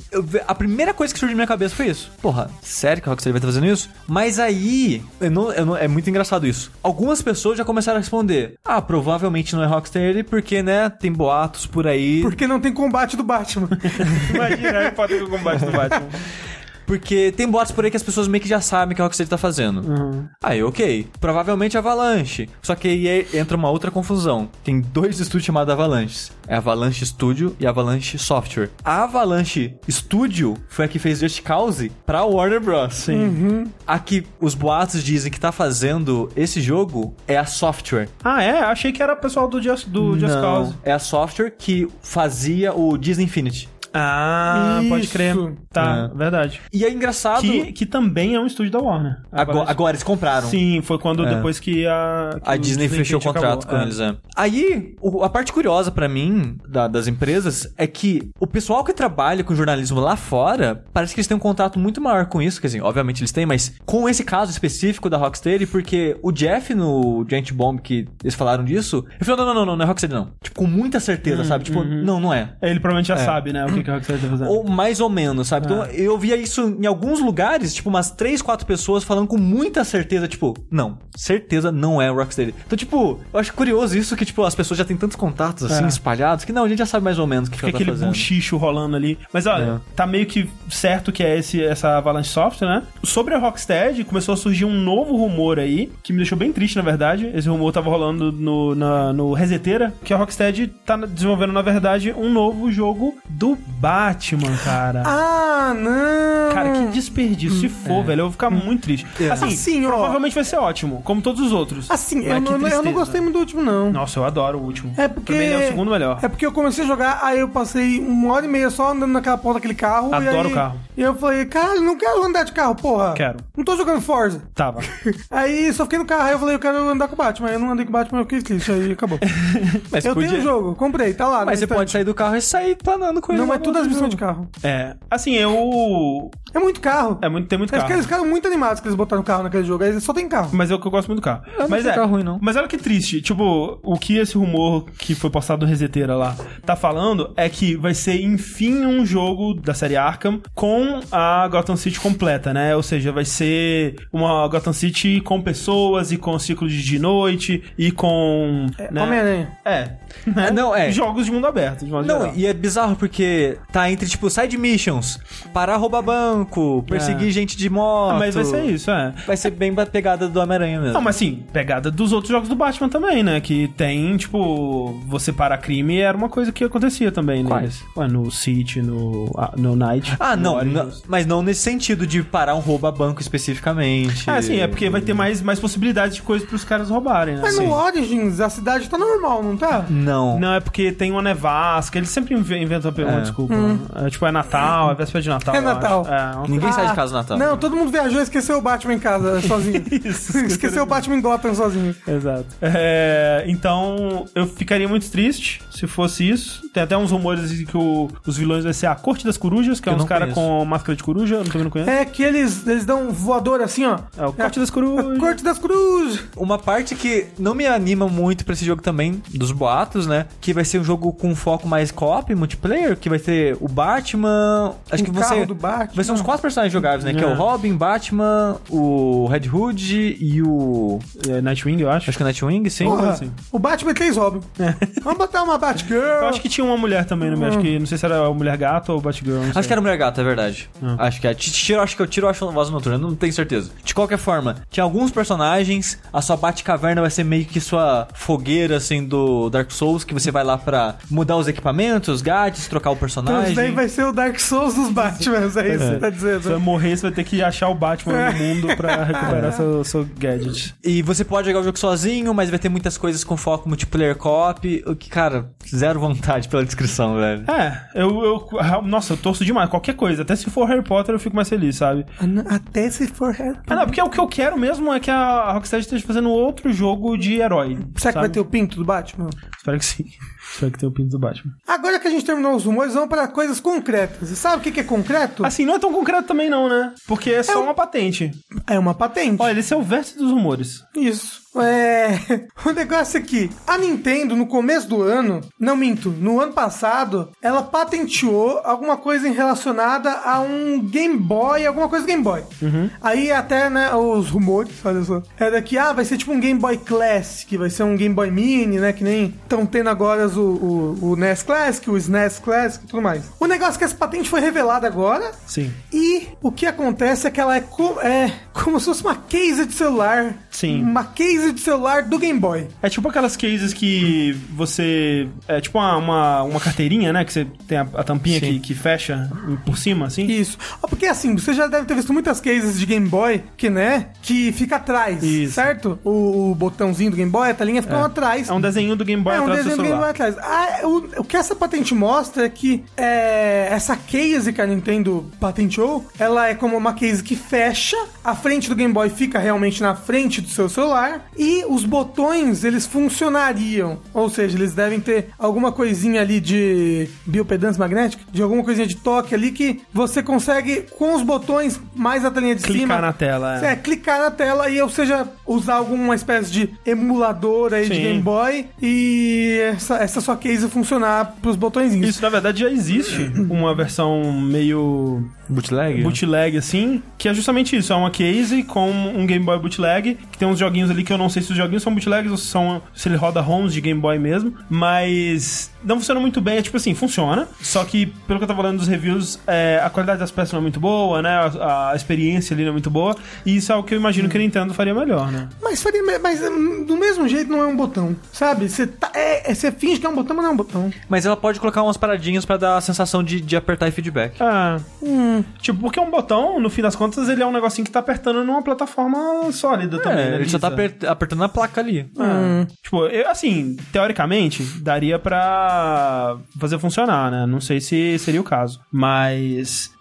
B: a primeira coisa que surgiu na minha cabeça foi isso. Porra, sério que a Rocksteady vai estar fazendo isso? Mas aí, eu não- eu não- é muito engraçado isso. Algumas pessoas já começaram a responder: Ah, provavelmente não é Rocksteady, porque, né, tem boatos por aí.
C: Porque não tem combate do Batman.
A: Imagina Harry Potter com o combate do Batman.
B: Porque tem boatos por aí que as pessoas meio que já sabem que a Rocksteady tá fazendo.
A: Uhum.
B: Aí, ok. Provavelmente Avalanche. Só que aí é- entra uma outra confusão. Tem dois estúdios chamados Avalanche. É Avalanche Studio e Avalanche Software. A Avalanche Studio foi a que fez Just Cause pra Warner Bros.
A: Sim.
B: A que os boatos dizem que tá fazendo esse jogo é a Software.
A: Ah, é? Achei que era o pessoal do Just, do Just
B: Não,
A: Cause.
B: É a Software que fazia o Disney Infinity.
A: Ah, pode
C: Isso.
A: crer. Tá,
B: É.
A: verdade.
B: E é engraçado...
A: Que, que também é um estúdio da Warner.
B: Agora, agora eles compraram.
A: Sim, foi quando
B: É.
A: depois que a. que
B: A
A: o
B: Disney fechou o contrato
A: acabou.
B: com
A: É.
B: eles, é. Aí, o- a parte curiosa pra mim da- das empresas é que o pessoal que trabalha com jornalismo lá fora, parece que eles têm um contato muito maior com isso, quer dizer, obviamente eles têm, mas com esse caso específico da Rocksteady, porque o Jeff no Giant Bomb, que eles falaram disso, ele falou, não, não, não, não, não é Rocksteady não. Tipo, com muita certeza, sabe? Tipo, não, não é.
A: Ele provavelmente já sabe, né? O que, que a Rockstar tá fazendo.
B: Ou mais ou menos, sabe? Então eu via isso em alguns lugares, tipo, umas três, quatro pessoas falando com muita certeza, tipo, não, certeza não é o Rocksteady. Então, tipo, eu acho curioso isso que, tipo, as pessoas já têm tantos contatos assim,
A: É.
B: espalhados, que não, a gente já sabe mais ou menos o que,
A: Fica
B: que ela tá
A: aquele buchicho rolando ali. Mas olha,
B: É.
A: tá meio que certo que é esse, essa Avalanche Software, né? Sobre a Rocksteady, começou a surgir um novo rumor aí, que me deixou bem triste, na verdade. Esse rumor tava rolando no, na- no Reseteira, que a Rocksteady tá desenvolvendo, na verdade, um novo jogo do Batman, cara.
C: ah, não!
A: Cara, que desperdício. Se for, velho, eu vou ficar muito triste. Assim,
C: Assim, ó.
A: provavelmente vai ser ótimo, como todos os outros.
C: Assim, eu, não- eu não gostei muito do último, não.
A: Nossa, eu adoro o último.
C: É porque.
A: Ele é o segundo melhor.
C: É porque eu comecei a jogar, aí eu passei uma hora e meia só andando naquela porta daquele carro.
A: Adoro
C: aí-
A: carro.
C: E eu falei, cara, não quero andar de carro, porra.
A: Quero.
C: Não tô jogando Forza.
A: Tava.
C: Aí só fiquei no carro, aí eu falei, eu quero andar com o Batman. Aí eu não andei com o Batman, eu fiquei triste, aí acabou.
B: Mas
C: eu
B: podia-
C: tenho o jogo, comprei, tá lá.
B: Mas
C: na
B: você
C: estante.
B: pode sair do carro e sair planando com ele.
C: Não, mas tudo as missões de carro.
A: É. Assim, eu.
C: É muito carro.
A: É muito, tem muito
C: É
A: carro.
C: porque eles ficaram muito animados que eles botaram carro naquele jogo. Aí só tem carro.
A: Mas é o que eu gosto muito do carro.
B: não
A: mas
B: achei
A: é.
B: carro ruim, não.
A: Mas olha que triste. Tipo, o que esse rumor que foi postado no Reseteira lá tá falando é que vai ser, enfim, um jogo da série Arkham com a Gotham City completa, né? Ou seja, vai ser uma Gotham City com pessoas e com ciclo de noite e com. né?
C: Homem-Aranha.
A: É. né?
B: Não, é.
A: Jogos de mundo aberto, de modo
B: Não,
A: geral.
B: e é bizarro porque tá entre, tipo, side missions, parar roubar banco, perseguir
A: É.
B: gente de moto.
A: Ah, mas vai ser isso, é.
B: Vai ser bem a pegada do Homem-Aranha mesmo.
A: Não, mas assim, pegada dos outros jogos do Batman também, né? Que tem, tipo, você parar crime era uma coisa que acontecia também
B: Quais?
A: neles. Ué, no City, no, ah, no Night.
B: Ah,
A: no
B: não, não, mas não nesse sentido de parar um roubo a banco especificamente.
A: É, sim, é porque vai ter mais, mais possibilidades de coisas pros caras roubarem, né?
C: Mas
A: Sim.
C: no Origins, a cidade tá normal, não tá?
B: Não.
A: Não, é porque tem uma nevasca, eles sempre inve- inventam
B: É.
A: desculpa. Hum. É, tipo, é Natal, é véspera de Natal.
C: É Natal.
B: É, Ninguém ah, sai de casa no Natal.
C: Não, todo mundo viajou e esqueceu o Batman em casa sozinho. Isso, esqueceu o Batman em Gotham sozinho.
A: Exato. É, então, eu ficaria muito triste se fosse isso. Tem até uns rumores de que o, os vilões vai ser a Corte das Corujas, que, que é uns caras com máscara de coruja, não também não conheço.
C: É que eles, eles dão um voador assim, ó.
A: É o Corte é, das Corujas.
C: Corte das Corujas.
B: Uma parte que não me anima muito pra esse jogo também, dos boatos, né? Que vai ser um jogo com foco mais co-op, multiplayer, que vai ter o Batman. Acho um que você.
C: do Batman.
B: Vai ser uns quatro personagens jogáveis, né? É. Que é o Robin, Batman, o Red Hood e o.
A: É, Nightwing, eu acho.
B: Acho que o Nightwing, sim.
C: Porra, assim. O Batman e três Robin. É. Vamos botar uma Batgirl. Eu
A: acho que tinha uma mulher também no meio. Acho que não sei se era a mulher gato ou Batgirl.
B: Acho que era mulher gato, é verdade. Ah. Acho que é. Tiro, acho que eu tiro a voz noturna, não tenho certeza. De qualquer forma, tinha alguns personagens, a sua Batcaverna vai ser meio que sua fogueira, assim, do Dark Souls, que você vai lá pra mudar os equipamentos, gadgets, trocar o personagem. Então,
C: daí vai ser o Dark Souls dos Batman, é isso é. que você tá dizendo.
A: Se você morrer, você vai ter que achar o Batman é. no mundo pra recuperar é. seu, seu gadget.
B: E você pode jogar o jogo sozinho, mas vai ter muitas coisas com foco multiplayer co-op, o que, cara, zero vontade pela descrição, velho.
A: É, eu, eu, nossa, eu torço demais, qualquer coisa, até se for Harry Potter eu fico mais feliz, sabe?
C: Até se for Harry Potter.
A: Ah, não, porque o que eu quero mesmo é que a Rockstar esteja fazendo outro jogo de herói.
C: Será sabe? que vai ter o pinto do Batman?
A: Espero que sim. Espero que tenha o pinto do Batman.
C: Agora que a gente terminou os rumores, vamos para coisas concretas. E sabe o que é concreto?
A: Assim, não é tão concreto também não, né? Porque é só é uma patente.
C: É uma patente.
A: Olha, esse é o vértice dos rumores.
C: Isso. É. O negócio aqui. A Nintendo, no começo do ano. Não minto, no ano passado, ela patenteou alguma coisa relacionada a um Game Boy, alguma coisa Game Boy. Uhum. Aí até, né, os rumores, olha só. Era que, ah, vai ser tipo um Game Boy Classic, vai ser um Game Boy Mini, né? Que nem estão tendo agora o, o, o, NES Classic, o SNES Classic e tudo mais. O negócio é que essa patente foi revelada agora.
A: Sim.
C: E o que acontece é que ela é, co é como se fosse uma case de celular.
A: Sim.
C: Uma case case de celular do Game Boy.
A: É tipo aquelas cases que você. É tipo uma, uma, uma carteirinha, né? Que você tem a, a tampinha que, que fecha por cima, assim.
C: Isso. Porque assim, você já deve ter visto muitas cases de Game Boy que, né? Que fica atrás. Isso. Certo? O, o botãozinho do Game Boy, a telinha ficam
A: é.
C: atrás.
A: É um desenho do Game Boy
C: é,
A: um
C: desenho do, Game Boy atrás. Ah, o, o que essa patente mostra é que é, essa case que a Nintendo patenteou, ela é como uma case que fecha, a frente do Game Boy fica realmente na frente do seu celular e os botões, eles funcionariam. Ou seja, eles devem ter alguma coisinha ali de biopedância magnética, de alguma coisinha de toque ali que você consegue, com os botões mais a telinha de
A: clicar
C: cima...
A: Clicar na tela.
C: É. é. clicar na tela e, ou seja, usar alguma espécie de emulador aí Sim. de Game Boy e essa, essa sua case funcionar pros botõezinhos.
A: Isso, na verdade, já existe uma versão meio...
B: Bootleg?
A: Bootleg, assim, que é justamente isso. É uma case com um Game Boy bootleg, que tem uns joguinhos ali que eu não sei se os joguinhos são bootlegs ou se, são, se ele roda ROMs de Game Boy mesmo, mas não funciona muito bem. É tipo assim, funciona, só que pelo que eu tava falando dos reviews, é, a qualidade das peças não é muito boa, né? A, a, experiência ali não é muito boa, e isso é o que eu imagino que a Nintendo faria melhor, né?
C: Mas faria, mas hum, do mesmo jeito não é um botão, sabe? Você tá, é, é, finge que é um botão, mas não é um botão.
B: Mas ela pode colocar umas paradinhas para dar a sensação de, de apertar e feedback.
A: Ah, hum. Tipo, porque um botão, no fim das contas, ele é um negocinho que tá apertando numa plataforma sólida
B: é,
A: também. Né?
B: Ele só tá apertando na placa ali.
A: Hum. Tipo, eu, assim, teoricamente, daria pra fazer funcionar, né? Não sei se seria o caso. Mas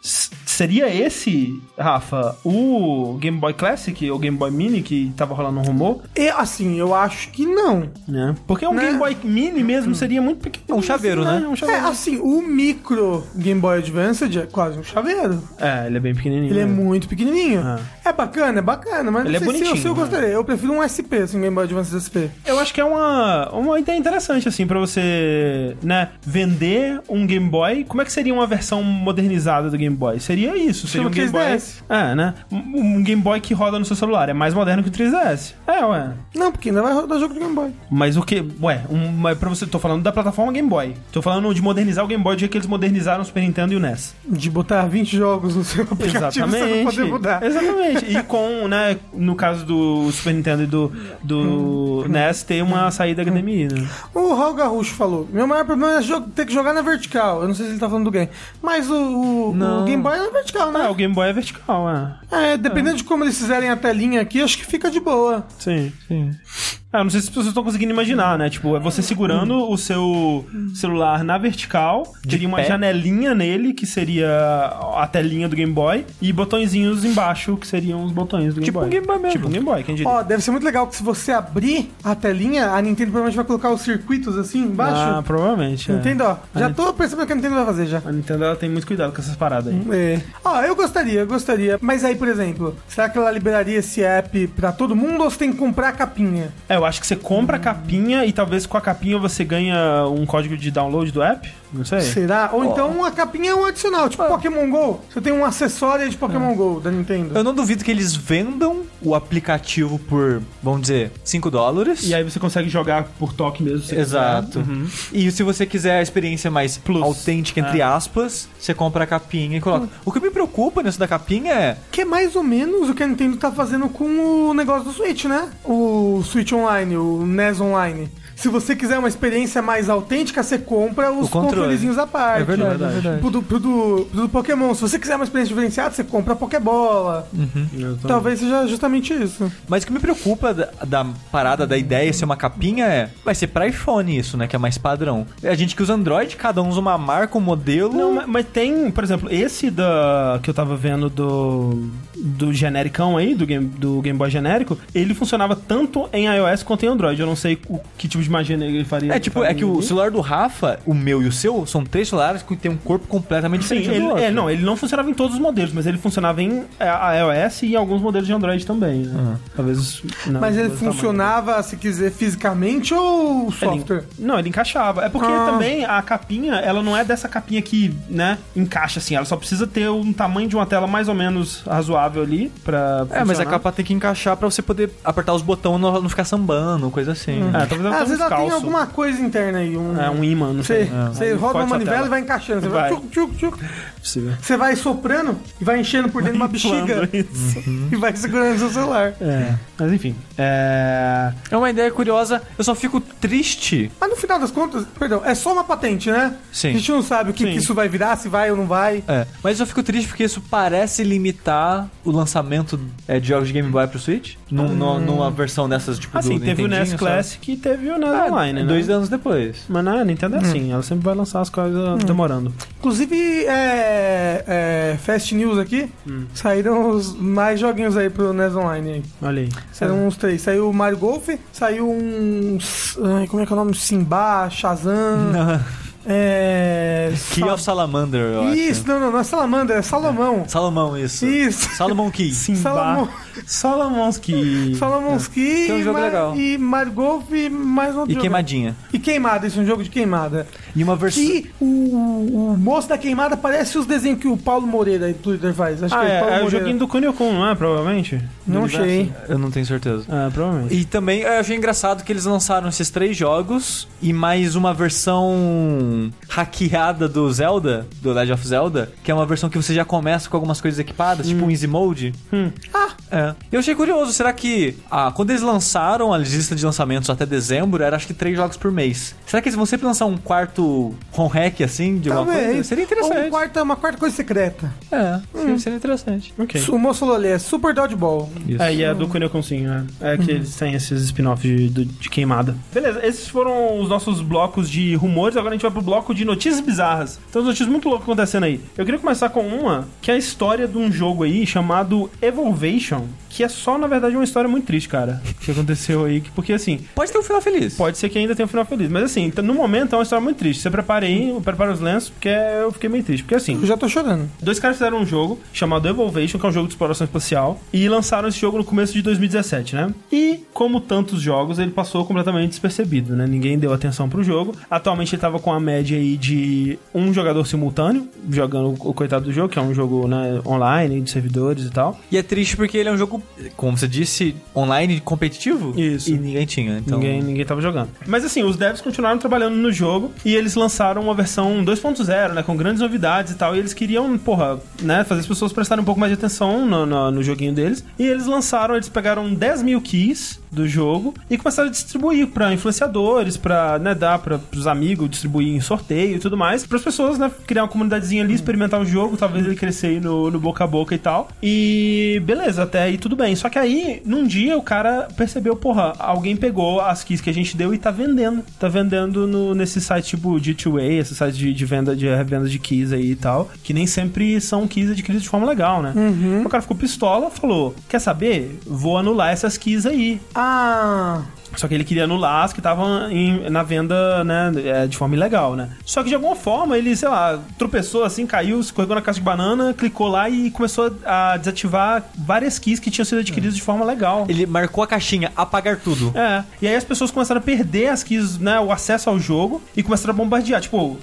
A: seria esse, Rafa, o Game Boy Classic ou Game Boy Mini que tava rolando um rumor?
C: E assim, eu acho que não.
A: Né? Porque um né? Game Boy Mini mesmo seria muito pequeno.
B: É um chaveiro, assim, né?
C: É, um chaveiro. é, assim, o micro Game Boy Advanced é quase um chaveiro.
A: É, ele é bem pequenininho.
C: Ele é muito pequenininho. É. é bacana, é bacana, mas
A: ele
C: não
A: é bonitinho,
C: se eu, se eu gostaria. Eu prefiro um SP, assim, Game Boy Advanced SP.
A: Eu acho que é uma, uma ideia interessante, assim, pra você, né, vender um Game Boy. Como é que seria uma versão modernizada do Game Boy? Seria isso, seria um Game Boy... É, né? Um, um Game Boy que roda no seu celular. É mais moderno que o 3DS. É, ué.
C: Não, porque ainda vai rodar jogo de Game Boy.
A: Mas o que? Ué, um, mas pra você, tô falando da plataforma Game Boy. Tô falando de modernizar o Game Boy do jeito que eles modernizaram o Super Nintendo e o NES.
C: De botar 20 jogos no seu aplicativo
A: Exatamente.
C: poder mudar.
A: Exatamente. E com, né, no caso do Super Nintendo e do, do NES, ter uma saída HDMI, né?
C: O Raul Garrucho falou, meu maior problema é ter que jogar na vertical. Eu não sei se ele tá falando do game. Mas o, o, o Game Boy é na vertical, né?
A: É, o Game Boy é vertical, é.
C: É, dependendo é. de como eles fizerem a telinha aqui, acho que fica de boa.
A: Sim, sim. Eu não sei se as pessoas estão conseguindo imaginar, né? Tipo, é você segurando o seu celular na vertical, teria uma
B: pé?
A: janelinha nele, que seria a telinha do Game Boy, e botõezinhos embaixo, que seriam os botões do Game
B: Tipo
A: Boy.
B: um Game Boy mesmo.
A: Tipo um Game Boy, quem diria.
C: Ó, deve ser muito legal que se você abrir a telinha, a Nintendo provavelmente vai colocar os circuitos assim embaixo.
A: Ah, provavelmente. é.
C: Nintendo, ó. Já
A: A
C: tô percebendo que a Nintendo vai fazer já.
A: A Nintendo ela tem muito cuidado com essas paradas aí.
C: É. Ó, eu gostaria, eu gostaria. Mas aí, por exemplo, será que ela liberaria esse app pra todo mundo ou você tem que comprar a capinha?
A: É, eu acho que você compra a capinha e talvez com a capinha você ganha um código de download do app. Não sei.
C: Será? Ou então a capinha é um adicional, tipo Pokémon GO. Você tem um acessório de Pokémon GO da Nintendo.
B: Eu não duvido que eles vendam o aplicativo por, vamos dizer, 5 dólares.
A: E aí você consegue jogar por toque mesmo.
B: Exato.
A: Uhum.
B: E se você quiser a experiência mais
A: Plus.
B: autêntica, entre aspas, você compra a capinha e coloca. O que me preocupa nisso da capinha é.
C: Que é mais ou menos o que a Nintendo tá fazendo com o negócio do Switch, né? O Switch Online, o NES Online. Se você quiser uma experiência mais autêntica, você compra os controlezinhos à parte.
B: É verdade,
A: verdade.
B: é verdade.
C: Pro do, pro do, pro do Pokémon. Se você quiser uma experiência diferenciada, você compra a Pokébola.
A: Exatamente.
C: Talvez seja justamente isso.
B: Mas o que me preocupa da, da parada, da ideia ser uma capinha é. Vai ser pra iPhone isso, né? Que é mais padrão. A gente que usa Android, cada um usa uma marca, um modelo.
A: Não, mas, mas tem, por exemplo, esse da que eu tava vendo do do genericão aí, do Game, do Game Boy genérico, ele funcionava tanto em iOS quanto em Android. Eu não sei o, que tipo de magia ele faria.
B: É tipo, é que o celular do Rafa, o meu e o seu, são três celulares que tem um corpo completamente
A: Sim,
B: diferente
A: ele,
B: do outro.
A: é, não, ele não funcionava em todos os modelos, mas ele funcionava em é, iOS e em alguns modelos de Android também, né? Talvez. não,
C: Mas ele
A: do tamanho.
C: funcionava, se quiser, fisicamente ou
A: Ele-
C: software?
A: não, ele encaixava. É porque
C: Ah.
A: também a capinha, ela não é dessa capinha que, né, encaixa assim. Ela só precisa ter um tamanho de uma tela mais ou menos razoável ali pra.
B: É, mas a capa tem que encaixar pra você poder apertar os botões e não, não ficar sambando, coisa assim.
A: É, talvez ela
C: Às vezes
A: uns
C: ela tem alguma coisa interna aí. Um,
A: É, um imã, não sei.
C: Você,
A: É.
C: roda uma manivela e vai encaixando. Você vai.
A: Vai.
C: tchuc, tchuc, tchuc.
A: Possível.
C: Você vai soprando e vai enchendo por dentro de uma bexiga
A: isso.
C: e vai segurando seu celular.
A: É. Mas enfim. É.
B: É uma ideia curiosa, eu só fico triste.
C: Mas no final das contas, perdão, é só uma patente, né?
B: Sim.
C: A gente não sabe o que, que isso vai virar, se vai ou não vai.
B: É, mas eu fico triste porque isso parece limitar o lançamento é, de jogos de Game Boy pro Switch. Num- numa- numa versão dessas, tipo,
A: Assim,
B: do
A: teve o NES? Classic e teve o NES
B: Ah,
A: Online, né?
B: Dois anos depois.
A: Mas na Nintendo é assim, ela sempre vai lançar as coisas demorando.
C: Inclusive, é, é, Fast News aqui,
A: Hum.
C: saíram os mais joguinhos aí pro NES Online aí.
A: Olha aí.
C: Saíram uns três. Saiu o Mario Golf, saiu um. Como é que é o nome? Simba, Shazam. É.
B: Key
C: Sa-
B: of Salamander, eu
C: Isso,
B: acho.
C: não, não, não é Salamander, é Salomão.
B: Salomão, isso.
C: Isso.
B: Salomão Key.
C: Salomão.
A: Solomonski.
C: Solomonski
B: Tem um jogo
C: Ma-
B: legal.
C: e Mario Golf e mais um
B: E queimadinha.
C: E queimada, isso é um jogo de queimada.
B: E uma versão.
C: E o, o moço da queimada parece os desenhos que o Paulo Moreira do Twitter faz. Acho
A: Ah,
C: que é,
A: é,
C: Paulo
A: é o joguinho do Kunio Kun, não é? Provavelmente?
C: Não sei.
B: Eu não tenho certeza.
A: É, provavelmente.
B: E também eu achei engraçado que eles lançaram esses três jogos e mais uma versão hackeada do Zelda, do Legend of Zelda, que é uma versão que você já começa com algumas coisas equipadas, tipo um Easy Mode.
A: Hum.
B: Ah, é. Eu achei curioso, será que ah, quando eles lançaram a lista de lançamentos até dezembro, era acho que três jogos por mês. Será que eles vão sempre lançar um quarto home hack assim de alguma
C: Talvez.
B: coisa? Seria
C: Ou um
B: interessante.
C: quarta, uma quarta coisa secreta.
B: É, seria, seria interessante.
A: Ok.
C: O moço é Super Dodgeball.
B: Isso.
A: É, e é do Kunio Kun sim, é. É que eles têm esses spin-offs de, de, de queimada. Beleza, esses foram os nossos blocos de rumores, agora a gente vai pro bloco de notícias bizarras. Umas notícias muito loucas acontecendo aí. Eu queria começar com uma, que é a história de um jogo aí chamado Evolvation, que é só, na verdade, uma história muito triste, cara, que aconteceu aí, que- porque assim,
B: Pode ter um final feliz.
A: Pode ser que ainda tenha um final feliz. Mas assim, t- no momento é uma história muito triste. Você prepara aí, prepara os lenços, porque eu fiquei meio triste. Porque assim,
C: Eu já tô chorando.
A: dois caras fizeram um jogo chamado Evolvation, que é um jogo de exploração espacial, e lançaram esse jogo no começo de 2017, né? E, como tantos jogos, ele passou completamente despercebido, né? Ninguém deu atenção pro jogo. Atualmente ele tava com a média aí de um jogador simultâneo, jogando o coitado do jogo, que é um jogo né, online, de servidores e tal.
B: E é triste porque ele é um jogo, como você disse, online competitivo.
A: Isso.
B: E ninguém tinha. Então...
A: Ninguém, ninguém tava jogando. Mas assim, os devs continuaram trabalhando no jogo e eles lançaram uma versão 2.0, né? Com grandes novidades e tal. E eles queriam, porra, né? Fazer as pessoas prestarem um pouco mais de atenção no, no, no joguinho deles. E eles lançaram, eles pegaram 10 mil keys do jogo e começaram a distribuir para influenciadores, para né, dar para os amigos distribuir em sorteio e tudo mais, para as pessoas né, criar uma comunidadezinha ali, experimentar o jogo, talvez ele crescer no, no boca a boca e tal. E beleza, até aí tudo bem. Só que aí, num dia, o cara percebeu, porra, alguém pegou as keys que a gente deu e tá vendendo. Tá vendendo no, nesse site tipo G2A, esse site de, de venda de revenda de keys aí e tal, que nem sempre são keys adquiridos de forma legal, né?
C: Uhum.
A: O cara ficou pistola, falou: Quer saber? Vou anular essas keys aí.
C: Ah.
A: Só que ele queria anular as que estavam na venda, né, é, de forma ilegal, né? Só que de alguma forma ele, sei lá, tropeçou assim, caiu, escorregou na caixa de banana, clicou lá e começou a desativar várias keys que tinham sido adquiridas de forma legal.
B: Ele marcou a caixinha, apagar tudo.
A: É. E aí as pessoas começaram a perder as keys, né, o acesso ao jogo e começaram a bombardear. Tipo,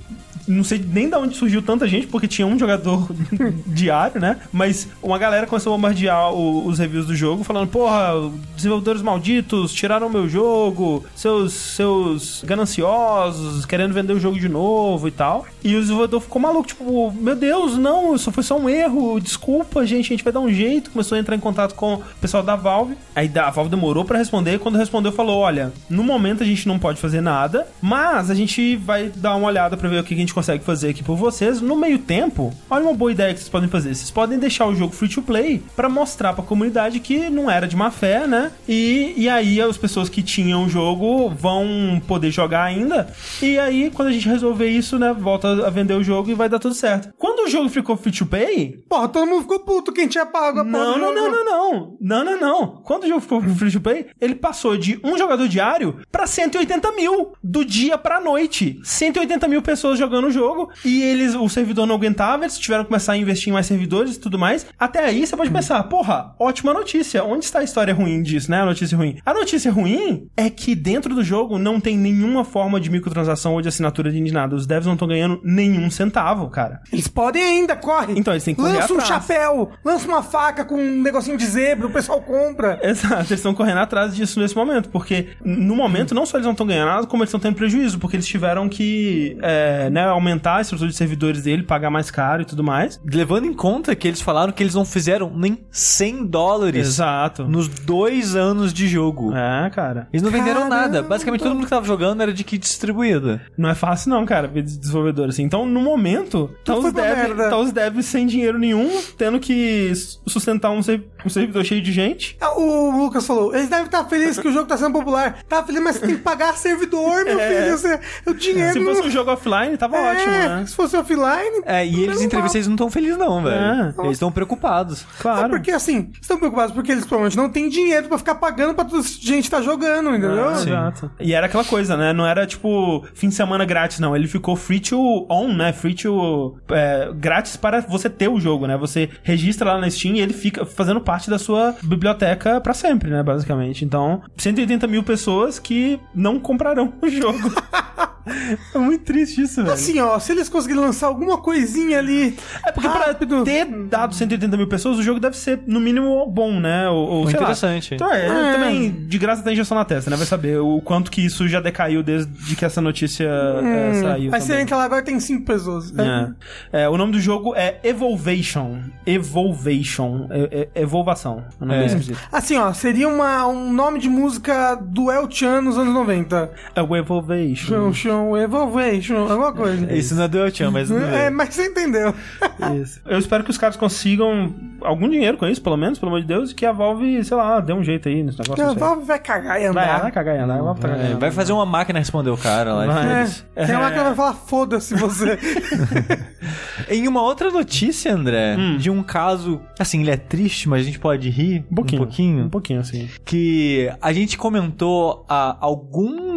A: não sei nem de onde surgiu tanta gente, porque tinha um jogador diário, né? Mas uma galera começou a bombardear o, os reviews do jogo, falando: porra, desenvolvedores malditos, tiraram meu jogo, seus, seus gananciosos, querendo vender o jogo de novo e tal. E o desenvolvedor ficou maluco, tipo, meu Deus, não, isso foi só um erro, desculpa, gente, a gente vai dar um jeito. Começou a entrar em contato com o pessoal da Valve. Aí a Valve demorou para responder, e quando respondeu, falou: olha, no momento a gente não pode fazer nada, mas a gente vai dar uma olhada para ver o que a gente consegue fazer aqui por vocês. No meio tempo, olha uma boa ideia que vocês podem fazer. Vocês podem deixar o jogo free to play para mostrar para a comunidade que não era de má fé, né? E, e aí as pessoas que tinham o jogo vão poder jogar ainda. E aí, quando a gente resolver isso, né, volta a vender o jogo e vai dar tudo certo. Quando o jogo ficou free to play.
C: Porra, todo mundo ficou puto. Quem tinha pago a
A: não, não, não, não, não. Não, não, não. Quando o jogo ficou free to play, ele passou de um jogador diário para 180 mil do dia pra noite. 180 mil pessoas jogando o jogo e eles, o servidor não aguentava, eles tiveram que começar a investir em mais servidores e tudo mais. Até aí você pode pensar, porra, ótima notícia. Onde está a história ruim disso, né? A notícia ruim. A notícia ruim é que dentro do jogo não tem nenhuma forma de microtransação ou de assinatura de nada. Os devs não estão ganhando nenhum centavo, cara.
C: Eles podem ainda, corre.
A: Então eles têm que correr
C: Lança um
A: atrás.
C: chapéu, lança uma faca com um negocinho de zebra, o pessoal compra.
A: Exato, eles estão correndo atrás disso nesse momento, porque no momento não só eles não estão ganhando nada, como eles estão tendo prejuízo, porque eles tiveram que é, né, aumentar a estrutura de servidores dele, pagar mais caro e tudo mais.
B: Levando em conta que eles falaram que eles não fizeram nem 100 dólares
A: Exato.
B: nos dois anos de jogo.
A: É, cara.
B: Eles não venderam
C: Caramba.
B: nada. Basicamente todo mundo que tava jogando era de kit distribuída.
A: Não é fácil não, cara, ver desenvolvedor assim. Então, no momento, tá
C: Tudo
A: os,
C: merda.
A: tá os devs sem dinheiro nenhum, tendo que sustentar um, um servidor cheio de gente.
C: Ah, O Lucas falou, eles devem estar felizes que o jogo tá sendo popular. Tá feliz, mas você tem que pagar servidor, meu
A: É.
C: filho. Você, o dinheiro
A: Se fosse
C: não...
A: um jogo offline, tava
C: É,
A: ótimo, né?
C: Se fosse offline...
B: É, e eles em entrevista eles não estão felizes não, velho.
A: É.
B: Eles estão preocupados.
A: Claro.
C: É porque assim, estão preocupados porque eles provavelmente não têm dinheiro pra ficar pagando pra toda gente tá jogando, entendeu?
A: Ah, Exato. E era aquela coisa, né? Não era tipo fim de semana grátis, não. Ele ficou free to on, né? Free to. é, grátis para você ter o jogo, né? Você registra lá na Steam e ele fica fazendo parte da sua biblioteca pra sempre, né? Basicamente. Então, 180 mil pessoas que não comprarão o jogo. é muito triste isso, velho.
C: Assim, ó, se eles conseguirem lançar alguma coisinha ali.
A: É porque
C: rápido,
A: pra ter dado 180 mil pessoas, o jogo deve ser, no mínimo, bom, né? Ou, ou sei lá.
B: interessante.
A: Então é,
C: É.
A: também de graça tem injeção na testa, né? Vai saber o quanto que isso já decaiu desde que essa notícia é,
C: Hum,
A: saiu.
C: Aí você
A: também.
C: entra lá agora tem cinco pessoas.
A: É. É, o nome do jogo é Evolvation. Evolvation. É, é, evolvação. O nome
B: É.
A: é.
C: Assim, ó, seria uma, um nome de música do El Chan nos anos 90.
A: É o Evolvation.
C: Chão, chão, Evolvation, alguma coisa.
B: Isso não é do El Chan, mas não
C: É,
B: é.
C: mas você entendeu.
A: Isso. Eu espero que os caras consigam algum dinheiro com isso, pelo menos, pelo amor de Deus, e que a Valve, sei lá, dê um jeito aí nesse negócio.
C: A
A: não sei.
C: Valve vai cagar e
A: Vai,
C: andar.
A: vai cagar e andar. a Valve tá
B: É, vai fazer uma máquina responder o cara lá.
A: Vai.
C: É, tem uma que vai falar, foda-se você.
B: Em uma outra notícia, André,
A: Hum.
B: de um caso, assim, ele é triste, mas a gente pode rir
A: Um pouquinho.
B: um pouquinho.
A: Um pouquinho, assim.
B: que a gente comentou há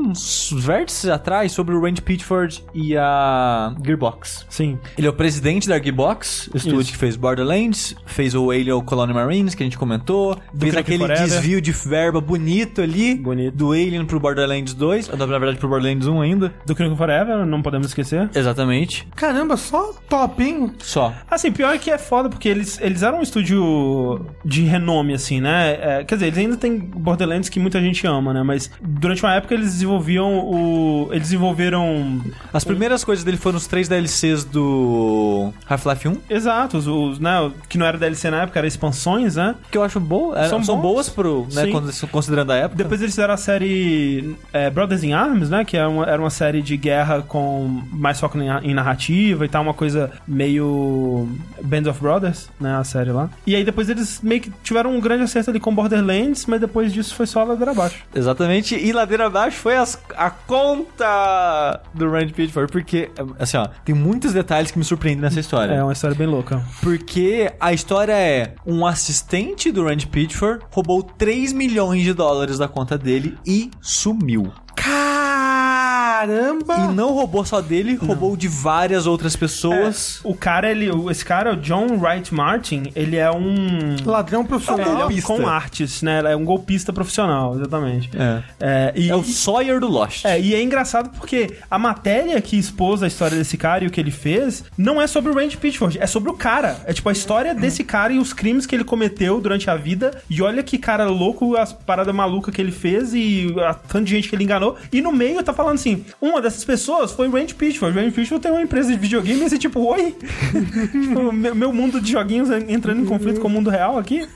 B: alguns vértices atrás sobre o Randy Pitchford e a Gearbox.
A: Sim.
B: Ele é o presidente da Gearbox, o estúdio
A: Isso.
B: que fez Borderlands, fez o Alien Colony Marines, que a gente comentou, fez
A: Nukem
B: aquele
A: Forever.
B: desvio de verba bonito ali,
A: Bonito.
B: do Alien pro Borderlands 2, ou, na verdade pro Borderlands 1 ainda.
A: Do Knuckle Forever, não podemos esquecer.
B: Exatamente.
C: Caramba, só top, hein?
B: Só.
A: Assim, pior é que é foda, porque eles, eles eram um estúdio de renome, assim, né? É, quer dizer, eles ainda têm Borderlands que muita gente ama, né? Mas durante uma época eles desenvolveram desenvolviam o. Eles desenvolveram.
B: As primeiras coisas dele foram os três DLCs do Half-Life 1.
A: Exato, os, os, né, que não era DLC na época, eram expansões, né?
B: Que eu acho bom. é, São, são boas pro, né, quando, considerando a época.
A: Depois eles fizeram a série é, Brothers in Arms, né? Que era uma, era uma série de guerra com mais foco em, em narrativa e tal, uma coisa meio Band of Brothers, né? A série lá. E aí depois eles meio que tiveram um grande acerto ali com Borderlands, mas depois disso foi só ladeira abaixo.
B: Exatamente, e ladeira abaixo foi as, a conta do Randy Pitchford, porque, assim, ó, tem muitos detalhes que me surpreendem nessa história.
A: É uma história bem louca.
B: Porque a história é um assistente do Randy Pitchford roubou 3 milhões de dólares da conta dele e sumiu.
C: Caramba!
B: E não roubou só dele, não. roubou de várias outras pessoas.
A: É, o cara, ele, esse cara, o John Wright Martin, ele é um
C: ladrão profissional
A: é um com artes, né? É um golpista profissional, exatamente.
B: É. É, e, é o Sawyer do Lost.
A: É, e é engraçado porque a matéria que expôs a história desse cara e o que ele fez não é sobre o Randy Pitchford, é sobre o cara. É tipo a história desse cara e os crimes que ele cometeu durante a vida. E olha que cara louco, as paradas malucas que ele fez e a tanto de gente que ele enganou. E no meio tá falando assim: uma dessas pessoas foi o Randy Pitchford. O Randy Pitchford tem uma empresa de videogame e esse tipo, oi? tipo, meu mundo de joguinhos entrando em conflito com o mundo real aqui.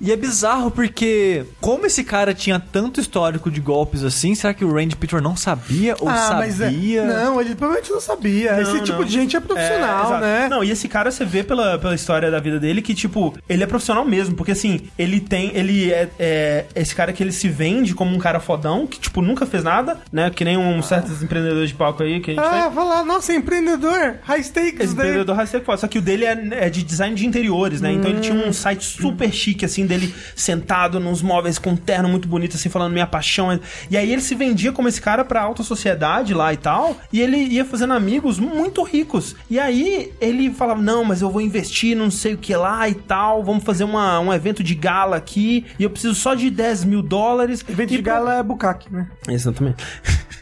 B: e é bizarro porque, como esse cara tinha tanto histórico de golpes assim, será que o Randy Pitchford não sabia ou ah, é- sabia?
C: É, não, ele provavelmente não sabia. Não, esse não. tipo de gente é profissional, é, né?
A: Não, e esse cara você vê pela, pela história da vida dele que, tipo, ele é profissional mesmo, porque assim, ele tem. Ele é, é esse cara que ele se vende como um cara fodão, que, tipo, nunca fez nada, né? Que nem um certos empreendedores de palco aí que a gente
C: Ah, vai lá, nossa, empreendedor, high stakes.
A: Esse daí. empreendedor high stakes, só que o dele é, é, de design de interiores, né? Hum. Então ele tinha um site super chique, assim, dele sentado nos móveis com um terno muito bonito, assim, falando minha paixão. E aí ele se vendia como esse cara pra alta sociedade lá e tal, e ele ia fazendo amigos muito ricos. E aí ele falava, não, mas eu vou investir não sei o que lá e tal, vamos fazer uma, um evento de gala aqui, e eu preciso só de 10 mil dólares.
C: Evento de gala é bucaque, né?
A: Exatamente.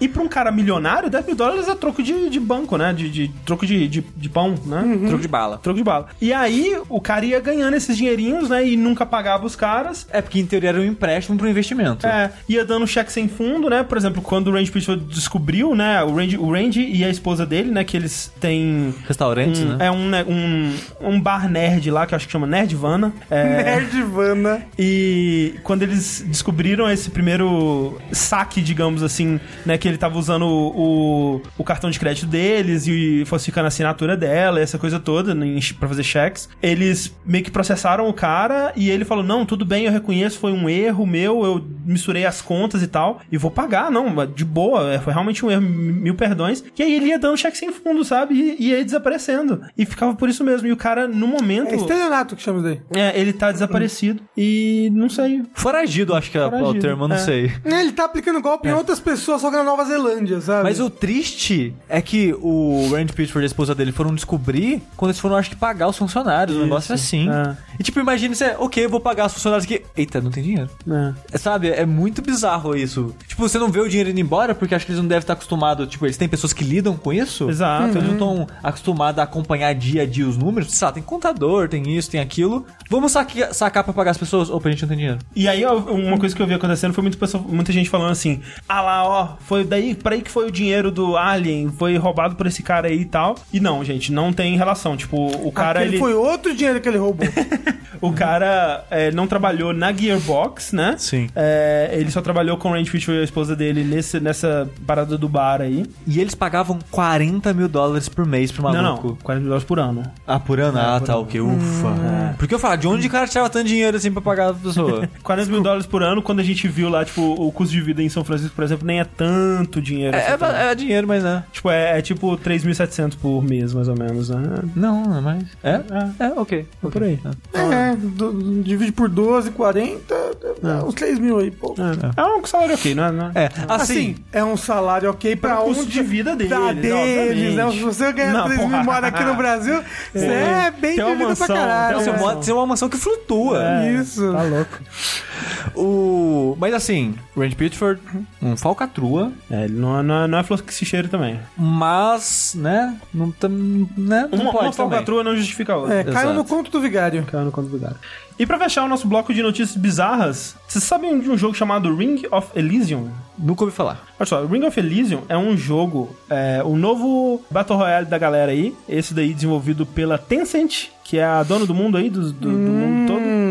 A: E pra um cara milionário, 10 mil dólares é troco de, de banco, né? De, de troco de, de, de, pão, né?
B: Uhum. Troco de bala.
A: Troco de bala. E aí, o cara ia ganhando esses dinheirinhos, né? E nunca pagava os caras.
B: É porque, em teoria, era um empréstimo pro investimento.
A: É. Ia dando cheque sem fundo, né? Por exemplo, quando o Randy Pitchford descobriu, né? O Randy, o Randy e a esposa dele, né? Que eles têm...
B: Restaurantes,
A: um,
B: né?
A: É um, né, um, um bar nerd lá, que eu acho que chama Nerdvana. É...
C: Nerdvana.
A: E quando eles descobriram esse primeiro saque, digamos assim, né? Que ele tava usando o, o cartão de crédito deles e falsificando a assinatura dela, essa coisa toda, para fazer cheques. Eles meio que processaram o cara e ele falou: Não, tudo bem, eu reconheço, foi um erro meu, eu misturei as contas e tal, e vou pagar, não, de boa, é, foi realmente um erro, mil perdões. E aí ele ia dando cheque sem fundo, sabe? E, e ia desaparecendo. E ficava por isso mesmo. E o cara, no momento. É
C: estelionato que chama daí.
A: É, ele tá desaparecido e não sei.
B: Foragido, acho que é o termo, não é. sei.
C: É, ele tá aplicando golpe é. em outras pessoas, só que na Nova Zelândia, sabe?
B: Mas o triste é que o Randy Pitchford e a esposa dele foram descobrir quando eles foram, acho que, pagar os funcionários. Isso. Um negócio assim. É. E tipo, imagina você, ok, eu vou pagar os funcionários aqui. Eita, não tem dinheiro. É. Sabe? É muito bizarro isso. Tipo, você não vê o dinheiro indo embora porque acho que eles não devem estar acostumados. Tipo, eles têm pessoas que lidam com isso.
A: Exato.
B: Então, eles não estão acostumados a acompanhar dia a dia os números. Sei lá, tem contador, tem isso, tem aquilo. Vamos sacar, sacar pra pagar as pessoas? Ou pra gente não tem dinheiro.
A: E aí, uma coisa que eu vi acontecendo foi muita, pessoa, muita gente falando assim: ah lá, ó, foi daí pra aí que foi o dinheiro do Alien, foi roubado por esse cara aí e tal. E não, gente, não tem relação. Tipo, o cara.
C: Aquele ele foi outro dinheiro que ele roubou.
A: o cara é, não trabalhou na Gearbox, né?
B: Sim.
A: É, ele só trabalhou com o Randy Pitchford e a esposa dele nesse, nessa parada do bar aí.
B: E eles pagavam 40 mil dólares por mês pro maluco.
A: Não, não. 40 mil dólares por ano.
B: Ah, por ano? É, ah, por tá, ok. Ufa. Hum. Porque eu falo, de onde o cara tirava tanto dinheiro assim pra pagar a pessoa?
A: 40 mil dólares por ano, quando a gente viu lá, tipo, o custo de vida em São Francisco, por exemplo, nem é tanto dinheiro.
B: É,
A: assim,
B: é, é dinheiro, mas é.
A: Tipo, é, é tipo 3.700 por mês, mais ou menos, né?
B: Não, não é mais. É? É, é ok.
A: É por aí.
C: É, do, divide por 12, 40, é. uns 3 mil aí, pô.
A: É, é um salário ok, não é? Não
C: é. Assim, assim, é um salário ok pra, pra onde...
A: de vida deles,
C: pra deles, né? Se você ganhar 3 mil e mora aqui no Brasil, você é, bem
A: tem uma mansão, pra caralho.
B: Você, é uma, você é uma mansão que flutua.
C: É, Isso.
A: Tá louco.
B: O... Mas assim, Randy Pitchford, um falcatrua.
A: É, ele não, é, não, é, não é flor que se cheira também.
B: Mas, né, não, tam, né, não
A: uma,
B: pode
A: uma falcatrua não justifica a outra.
C: É, caiu no conto do vigário.
A: Caiu no. E pra fechar o nosso bloco de notícias bizarras, vocês sabem de um jogo chamado Ring of Elysium?
B: Nunca ouvi falar.
A: Olha só, Ring of Elysium é um jogo, é, o novo Battle Royale da galera aí, esse daí desenvolvido pela Tencent, que é a dona do mundo aí, do, do, hum. do mundo todo.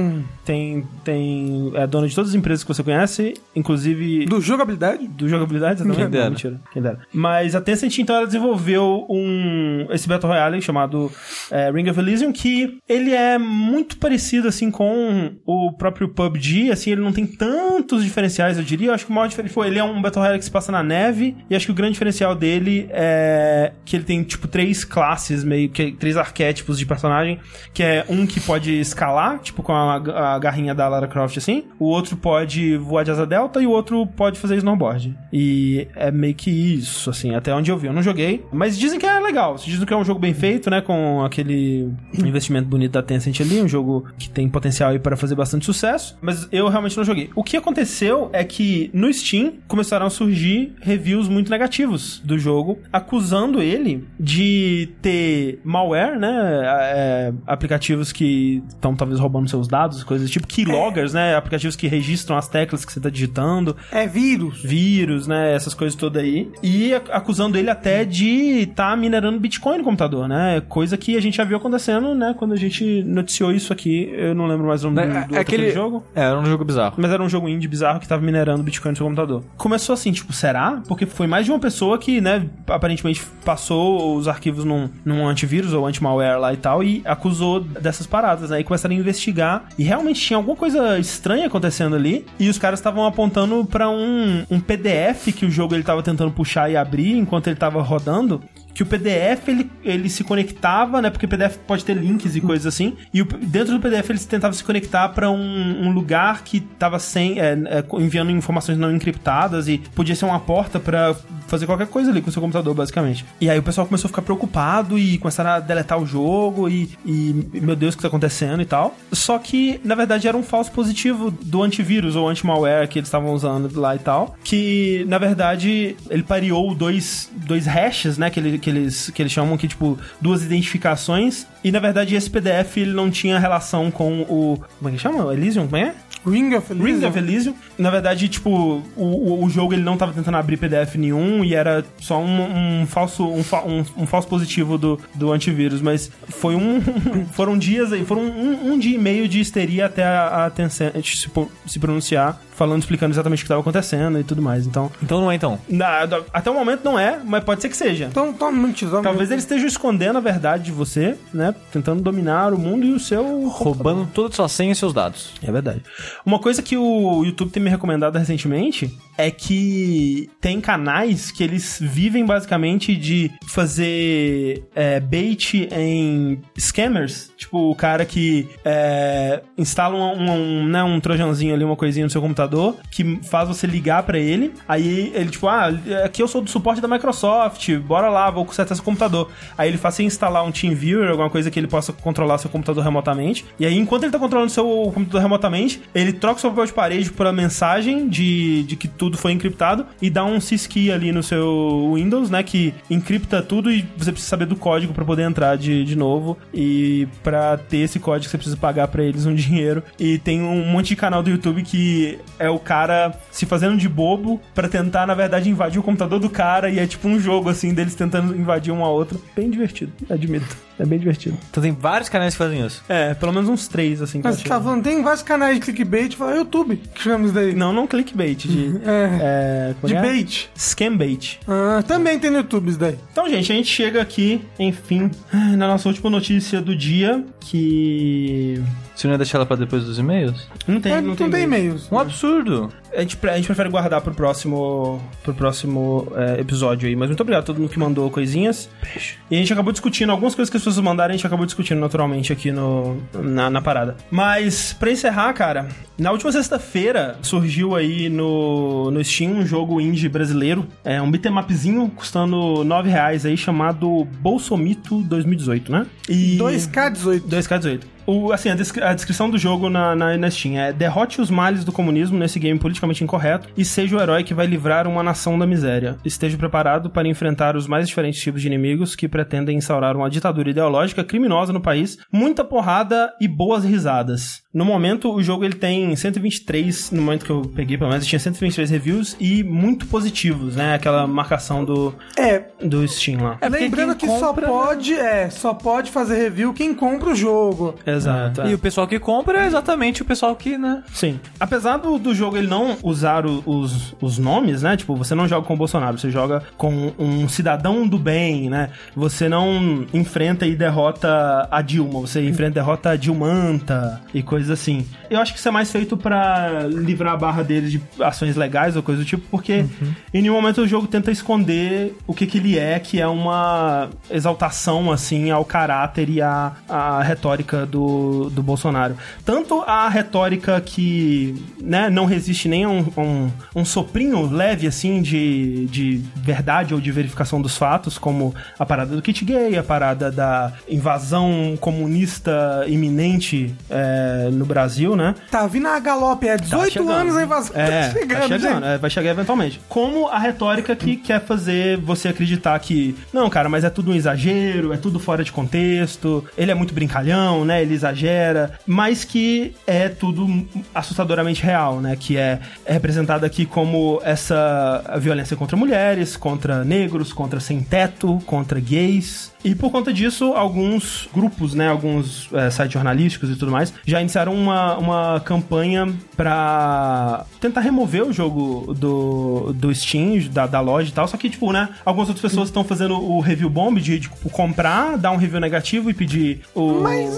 A: Tem, tem, é dona de todas as empresas que você conhece, inclusive...
C: Do jogabilidade?
A: Do jogabilidade, exatamente. Quem dera. Não, mentira. Quem dera. Mas a Tencent, então, ela desenvolveu um, esse Battle Royale chamado é, Ring of Elysium, que ele é muito parecido, assim, com o próprio PUBG, assim, ele não tem tantos diferenciais, eu diria. Eu acho que o maior diferencial, ele é um Battle Royale que se passa na neve, e acho que o grande diferencial dele é que ele tem, tipo, três classes, meio que, três arquétipos de personagem, que é um que pode escalar, tipo, com a, a a garrinha da Lara Croft assim, o outro pode voar de asa delta e o outro pode fazer snowboard. E é meio que isso, assim, até onde eu vi. Eu não joguei, mas dizem que é legal. Dizem que é um jogo bem feito, né, com aquele investimento bonito da Tencent ali, um jogo que tem potencial aí para fazer bastante sucesso, mas eu realmente não joguei. O que aconteceu é que no Steam começaram a surgir reviews muito negativos do jogo, acusando ele de ter malware, né, é, aplicativos que estão talvez roubando seus dados, coisas coisas, tipo keyloggers, é. né? Aplicativos que registram as teclas que você tá digitando.
C: É vírus.
A: Vírus, né? Essas coisas todas aí. E acusando ele até de estar tá minerando Bitcoin no computador, né? Coisa que a gente já viu acontecendo, né? Quando a gente noticiou isso aqui. Eu não lembro mais o nome é, do, do é aquele jogo.
B: É, era um jogo bizarro.
A: Mas era um jogo indie bizarro que tava minerando Bitcoin no seu computador. Começou assim, tipo, será? Porque foi mais de uma pessoa que, né, aparentemente passou os arquivos num, num antivírus ou anti-malware lá e tal e acusou dessas paradas, né? E começaram a investigar. E realmente tinha alguma coisa estranha acontecendo ali. E os caras estavam apontando para um, um PDF que o jogo ele tava tentando puxar e abrir enquanto ele tava rodando que o PDF ele, ele se conectava, né? Porque PDF pode ter links e coisas assim. E o, dentro do PDF ele tentava se conectar para um, um, lugar que tava sem é, é, enviando informações não encriptadas e podia ser uma porta para fazer qualquer coisa ali com o seu computador, basicamente. E aí o pessoal começou a ficar preocupado e começaram a deletar o jogo e, e meu Deus, o que tá acontecendo e tal. Só que, na verdade, era um falso positivo do antivírus ou anti-malware que eles estavam usando lá e tal. Que, na verdade, ele pareou dois, dois hashes, né? Que ele, que eles, que eles chamam que, tipo, duas identificações. E na verdade esse PDF ele não tinha relação com o. Como é que chama? Elysium? Como é?
C: Ring of Elysium.
A: Ring of Elysium. Na verdade, tipo, o, o jogo ele não tava tentando abrir PDF nenhum e era só um, um falso um, um, um, falso positivo do, do antivírus, mas foi um foram dias aí, foram um, um dia e meio de histeria até a, a Tencent se, se pronunciar falando, explicando exatamente o que estava acontecendo e tudo mais. Então,
B: então não é então.
A: Na, até o momento não é, mas pode ser que seja.
C: Então, tá mentizão.
A: Talvez eles estejam escondendo a verdade de você, né? Tentando dominar o mundo e o seu
B: roubando toda a sua senha e seus dados.
A: É verdade. Uma coisa que o YouTube tem me recomendado recentemente é que tem canais que eles vivem basicamente de fazer é, bait em scammers. Tipo, o cara que é, instala um, um, né, um trojanzinho ali, uma coisinha no seu computador, que faz você ligar para ele. Aí ele, tipo, ah, aqui eu sou do suporte da Microsoft, bora lá, vou consertar seu computador. Aí ele faz você instalar um TeamViewer, alguma coisa que ele possa controlar seu computador remotamente. E aí, enquanto ele tá controlando seu computador remotamente, ele troca o seu papel de parede por a mensagem de, de que tudo foi encriptado e dá um syskey ali no seu Windows, né? Que encripta tudo e você precisa saber do código para poder entrar de, de novo. E para ter esse código, você precisa pagar para eles um dinheiro. E tem um monte de canal do YouTube que é o cara se fazendo de bobo para tentar, na verdade, invadir o computador do cara. E é tipo um jogo, assim, deles tentando invadir um ao outro. Bem divertido, admito. É bem divertido.
B: Então tem vários canais que fazem isso.
A: É, pelo menos uns três, assim.
C: Mas você tá falando, tem vários canais de clickbait, fala YouTube, que chamamos daí.
A: Não, não clickbait, de... é,
C: é de é? bait.
A: Scambait.
C: Ah, também tem no YouTube isso daí.
A: Então, gente, a gente chega aqui, enfim, na nossa última notícia do dia, que...
B: Você não ia deixar ela pra depois dos e-mails?
C: Não tem, é, não, não tem, tem e-mails.
B: Um absurdo.
A: A gente, a gente prefere guardar pro próximo, pro próximo é, episódio aí. Mas muito obrigado a todo mundo que mandou coisinhas. Beijo. E a gente acabou discutindo algumas coisas que as pessoas mandaram, a gente acabou discutindo naturalmente aqui no, na, na parada. Mas, pra encerrar, cara, na última sexta-feira surgiu aí no, no Steam um jogo indie brasileiro. É um beatmapzinho custando 9 reais aí, chamado Bolsomito 2018, né?
C: E... 2K18.
A: 2K18. O, assim, a, descri a descrição do jogo na, na, na Steam é derrote os males do comunismo nesse game politicamente incorreto e seja o herói que vai livrar uma nação da miséria. Esteja preparado para enfrentar os mais diferentes tipos de inimigos que pretendem instaurar uma ditadura ideológica criminosa no país, muita porrada e boas risadas. No momento, o jogo ele tem 123, no momento que eu peguei, pelo menos, tinha 123 reviews e muito positivos, né? Aquela marcação do,
C: é,
A: do Steam lá.
C: É, lembrando que compra... só pode, é, só pode fazer review quem compra o jogo.
B: Exato. É. E o pessoal que compra é exatamente o pessoal que, né?
A: Sim. Apesar do, do jogo ele não usar o, os, os nomes, né? Tipo, você não joga com o Bolsonaro, você joga com um cidadão do bem, né? Você não enfrenta e derrota a Dilma, você enfrenta e derrota a Dilmanta e coisas assim. Eu acho que isso é mais feito para livrar a barra deles de ações legais ou coisa do tipo, porque uhum. em nenhum momento o jogo tenta esconder o que, que ele é, que é uma exaltação, assim, ao caráter e à, à retórica do, do Bolsonaro. Tanto a retórica que né, não resiste nem a um, um, um soprinho leve, assim, de, de verdade ou de verificação dos fatos, como a parada do kit gay, a parada da invasão comunista iminente é, no Brasil, né?
C: Tá vindo a galope, é 18 tá anos a invasão.
A: É, tá chegando, tá chegando é, vai chegar eventualmente. Como a retórica que quer fazer você acreditar que, não, cara, mas é tudo um exagero, é tudo fora de contexto, ele é muito brincalhão, né? Ele exagera, mas que é tudo assustadoramente real, né? Que é, é representado aqui como essa violência contra mulheres, contra negros, contra sem teto, contra gays, e por conta disso, alguns grupos, né, alguns é, sites jornalísticos e tudo mais, já iniciaram uma, uma campanha para tentar remover o jogo do, do Steam, da, da loja e tal. Só que, tipo, né, algumas outras pessoas estão fazendo o review bomb de, tipo, comprar, dar um review negativo e pedir o. Mas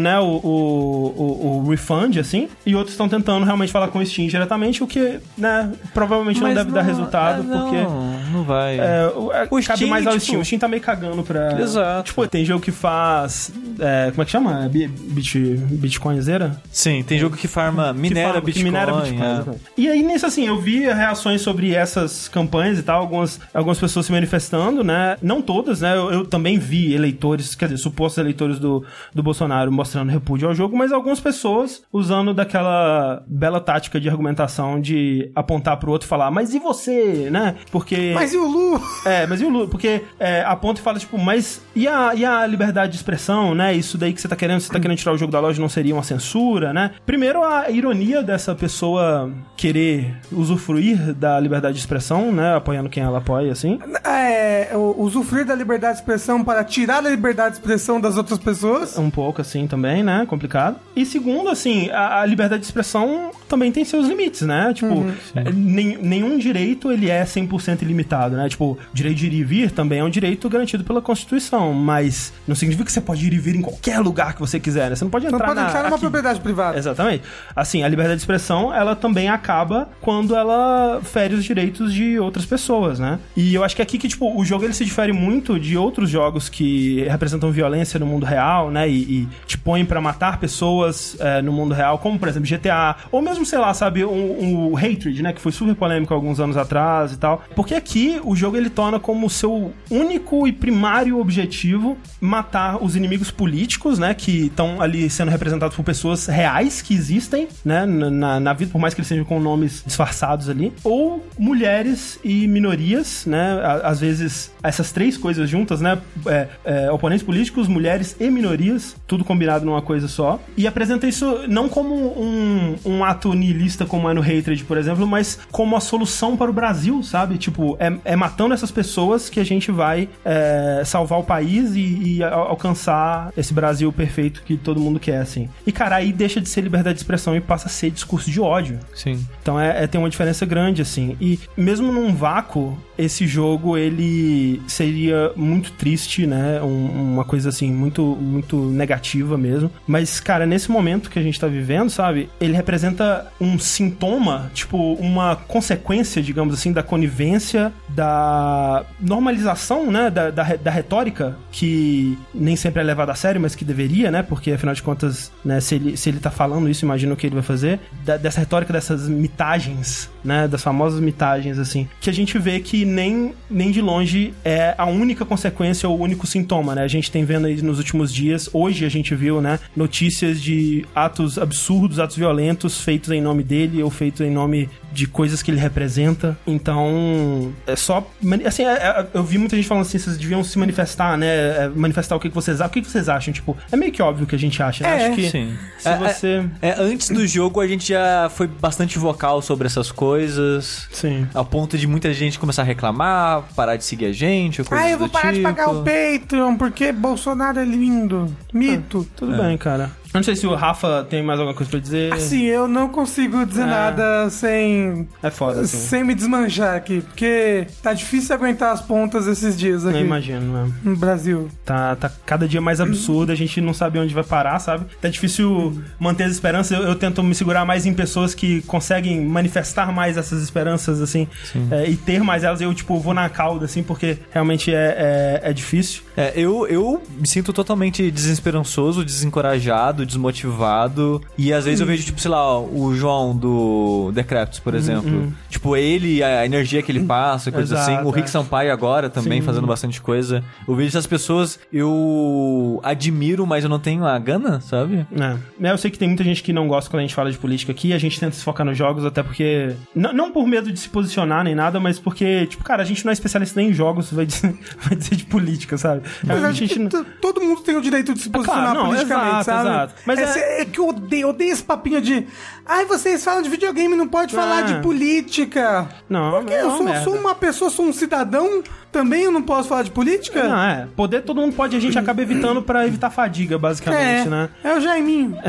A: né, o, o, o, refund, assim, e outros estão tentando realmente falar com o Steam diretamente, o que, né, provavelmente Mas não deve não, dar resultado, é, porque...
B: Não, não vai.
A: É, é, o cabe Steam, mais ao tipo... Steam. O Steam tá meio cagando pra...
B: Exato.
A: Tipo, tem jogo que faz... É, como é que chama? Bit, Bitcoinzeira?
B: Sim, tem jogo que farma, minera que Bitcoin. minera Bitcoin, é.
A: E aí, nisso, assim, eu vi reações sobre essas campanhas e tal, algumas, algumas pessoas se manifestando, né, não todas, né, eu, eu também vi eleitores, quer dizer, supostos eleitores do, do Bolsonaro mostrando repúdio ao jogo, mas algumas pessoas usando daquela bela tática de argumentação de apontar pro outro e falar, mas e você, né? Porque.
C: Mas e o Lu?
A: É, mas e o Lu? Porque é, aponta e fala, tipo, mas e a, e a liberdade de expressão, né? Isso daí que você tá querendo, você tá querendo tirar o jogo da loja não seria uma censura, né? Primeiro, a ironia dessa pessoa querer usufruir da liberdade de expressão, né? Apoiando quem ela apoia, assim.
C: É, usufruir da liberdade de expressão para tirar a liberdade de expressão das outras pessoas
A: um pouco assim também, né? Complicado. E segundo, assim, a, a liberdade de expressão também tem seus limites, né? Tipo, uhum. É, nem, nenhum direito ele é 100% ilimitado, né? Tipo, o direito de ir e vir também é um direito garantido pela Constituição, mas não significa que você pode ir e vir em qualquer lugar que você quiser, né? Você não pode entrar,
C: não pode
A: na,
C: entrar numa aqui. propriedade privada.
A: Exatamente. Assim, a liberdade de expressão, ela também acaba quando ela fere os direitos de outras pessoas, né? E eu acho que aqui que, tipo, o jogo ele se difere muito de outros jogos que representam violência no mundo real, né? E, e te põem para matar pessoas é, no mundo real, como, por exemplo, GTA, ou mesmo, sei lá, sabe, um, um Hatred, né? Que foi super polêmico alguns anos atrás e tal. Porque aqui o jogo ele torna como seu único e primário objetivo matar os inimigos políticos, né? Que estão ali sendo representados por pessoas reais que existem, né? Na, na vida, por mais que eles sejam com nomes disfarçados ali. Ou mulheres e minorias, né? Às vezes essas três coisas juntas, né? É, é, oponentes políticos, mulheres e minorias, tudo combinado numa coisa só. E apresenta isso não como um, um ato niilista como é no Hatred, por exemplo, mas como a solução para o Brasil, sabe? Tipo, é, é matando essas pessoas que a gente vai é, salvar o país e, e, alcançar esse Brasil perfeito que todo mundo quer, assim. E, cara, aí deixa de ser liberdade de expressão e passa a ser discurso de ódio.
B: Sim.
A: Então é, é tem uma diferença grande, assim. E mesmo num vácuo, esse jogo, ele seria muito triste, né? Um, uma coisa, assim, muito, muito negativa mesmo. Mas, cara, nesse momento que a gente tá vivendo, sabe? Ele representa um sintoma, tipo, uma consequência, digamos assim, da conivência, da normalização, né? Da, da, da retórica, que nem sempre é levada a sério, mas que deveria, né? Porque afinal de contas, né, se ele, se ele tá falando isso, imagina o que ele vai fazer. Da, dessa retórica dessas mitagens, né? Das famosas mitagens, assim. Que a gente vê que nem, nem de longe é a única consequência ou o único sintoma, né? A gente tem vendo aí nos últimos dias, hoje a gente viu, né? Notícias de atos absurdos, atos violentos feitos em nome dele ou feitos em nome de coisas que ele representa. Então, é só. Assim, é, é, eu vi muita gente falando assim, vocês deviam se manifestar, né? É, manifestar o que, vocês acham. O que, vocês acham? Tipo, é meio que óbvio que a gente acha, né?
B: É,
A: Acho que
B: sim.
A: se você.
B: antes do jogo, a gente já foi bastante vocal sobre essas coisas.
A: Sim.
B: A ponto de muita gente começar a reclamar, parar de seguir a gente.
C: Ah, eu vou parar
B: tipo.
C: de pagar o Patreon porque Bolsonaro é lindo. Mito.
A: Ah, tudo bem, cara. Eu não sei se o Rafa tem mais alguma coisa pra dizer.
C: Assim, eu não consigo dizer é. nada sem.
A: É foda, assim.
C: Sem me desmanchar aqui. Porque tá difícil aguentar as pontas esses dias aqui.
A: Eu imagino, né?
C: No Brasil.
A: Tá, tá cada dia mais absurdo, a gente não sabe onde vai parar, sabe? Tá difícil manter as esperanças. Eu, eu tento me segurar mais em pessoas que conseguem manifestar mais essas esperanças, assim, é, e ter mais elas. Eu, tipo, vou na cauda, assim, porque realmente é, é, é difícil.
B: É, eu, eu me sinto totalmente desesperançoso, desencorajado desmotivado. E às vezes eu vejo, tipo, sei lá, o João do Decreptus, por exemplo. Uhum. Tipo, ele, a energia que ele passa, coisa assim. O Rick é. Sampaio agora também Sim. fazendo bastante coisa. Eu vejo essas pessoas, eu admiro, mas eu não tenho a gana, sabe?
A: É. é. Eu sei que tem muita gente que não gosta quando a gente fala de política aqui. A gente tenta se focar nos jogos, até porque. Não, por medo de se posicionar nem nada, mas porque, tipo, cara, a gente não é especialista nem em jogos, vai dizer, vai dizer de política, sabe?
C: Mas a, a gente. Todo mundo tem o direito de se posicionar é claro, não, politicamente, exato, sabe? Exato. Mas é, é... é, que eu odeio, odeio esse papinho de. Ai, vocês falam de videogame, não pode falar de ah. política.
A: Não,
C: Porque eu sou, sou, uma pessoa, sou um cidadão, também eu não posso falar de política?
A: Não, é. Poder todo mundo pode, a gente acaba evitando para evitar fadiga, basicamente,
C: é,
A: né?
C: É o Jaiminho.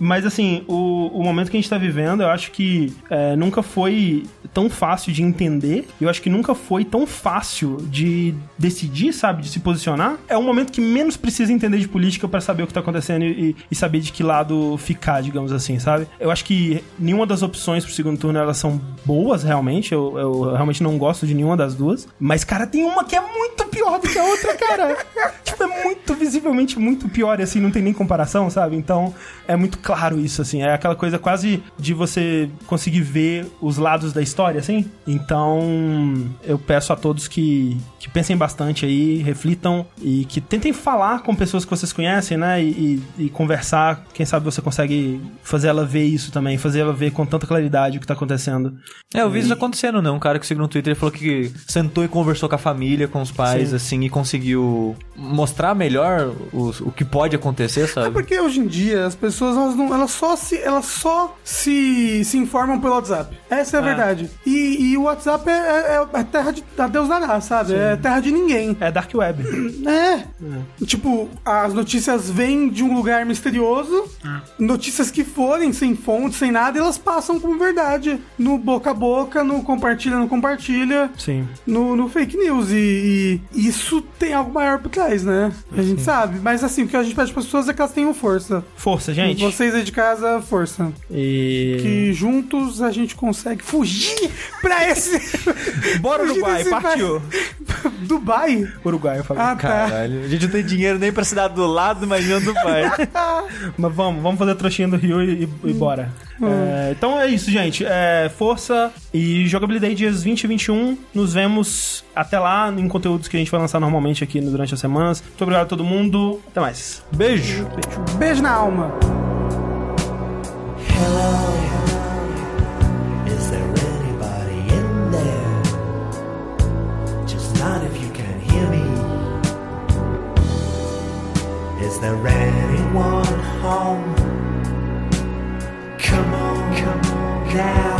A: Mas assim, o, o momento que a gente tá vivendo, eu acho que é, nunca foi tão fácil de entender. Eu acho que nunca foi tão fácil de decidir, sabe? De se posicionar. É um momento que menos precisa entender de política para saber o que tá acontecendo e, e, saber de que lado ficar, digamos assim, sabe? Eu acho que nenhuma das opções pro segundo turno elas são boas, realmente. Eu, eu realmente não gosto de nenhuma das duas. Mas, cara, tem uma que é muito pior do que a outra, cara. tipo, é muito, visivelmente muito pior, e assim, não tem nem comparação, sabe? Então, é muito claro isso, assim. É aquela coisa quase de você conseguir ver os lados da história, assim. Então, eu peço a todos que, que pensem bastante aí, reflitam e que tentem falar com pessoas que vocês conhecem, né? E, e, e conversar. Quem sabe você consegue fazer ela ver isso também, fazer ela ver com tanta claridade o que tá acontecendo.
B: É, eu vi e... isso acontecendo, né? Um cara que seguiu no Twitter falou que sentou e conversou com a família, com os pais, Sim. assim, e conseguiu mostrar melhor o, o que pode acontecer, sabe? É
C: porque hoje em dia as pessoas elas não, elas só se elas só se, se informam pelo WhatsApp. Essa é a é. verdade. E, e, o WhatsApp é, é, é terra de a Deus dará, sabe? Sim. É terra de ninguém.
A: É dark web.
C: É. é. Tipo, as notícias vêm de um lugar misterioso, é. notícias que forem sem fonte, sem nada, elas passam como verdade no boca a boca, no compartilha, no compartilha,
A: Sim.
C: No, no fake news e, e isso tem algo maior por trás, né? A gente Sim. sabe. Mas assim, o que a gente pede para as pessoas é que elas tenham força.
A: Força, gente.
C: Vocês aí de casa, força.
A: E.
C: Que juntos a gente consegue fugir pra esse.
A: Bora, Uruguai, partiu.
C: Dubai?
A: Uruguai, eu falei.
B: Ah, tá. Caralho. A gente não tem dinheiro nem pra cidade do lado, imagina Dubai.
A: Mas vamos, vamos fazer a trouxinha do Rio e, e bora. Hum. É, então é isso, gente. É, força e jogabilidade dias 20 e 21. Nos vemos até lá em conteúdos que a gente vai lançar normalmente aqui durante as semanas. Muito obrigado a todo mundo. Até mais.
B: Beijo.
C: Beijo, Beijo na alma. Hello. Is there anybody in there? Just not if you can hear me. Is there anyone home? Come on, come on now.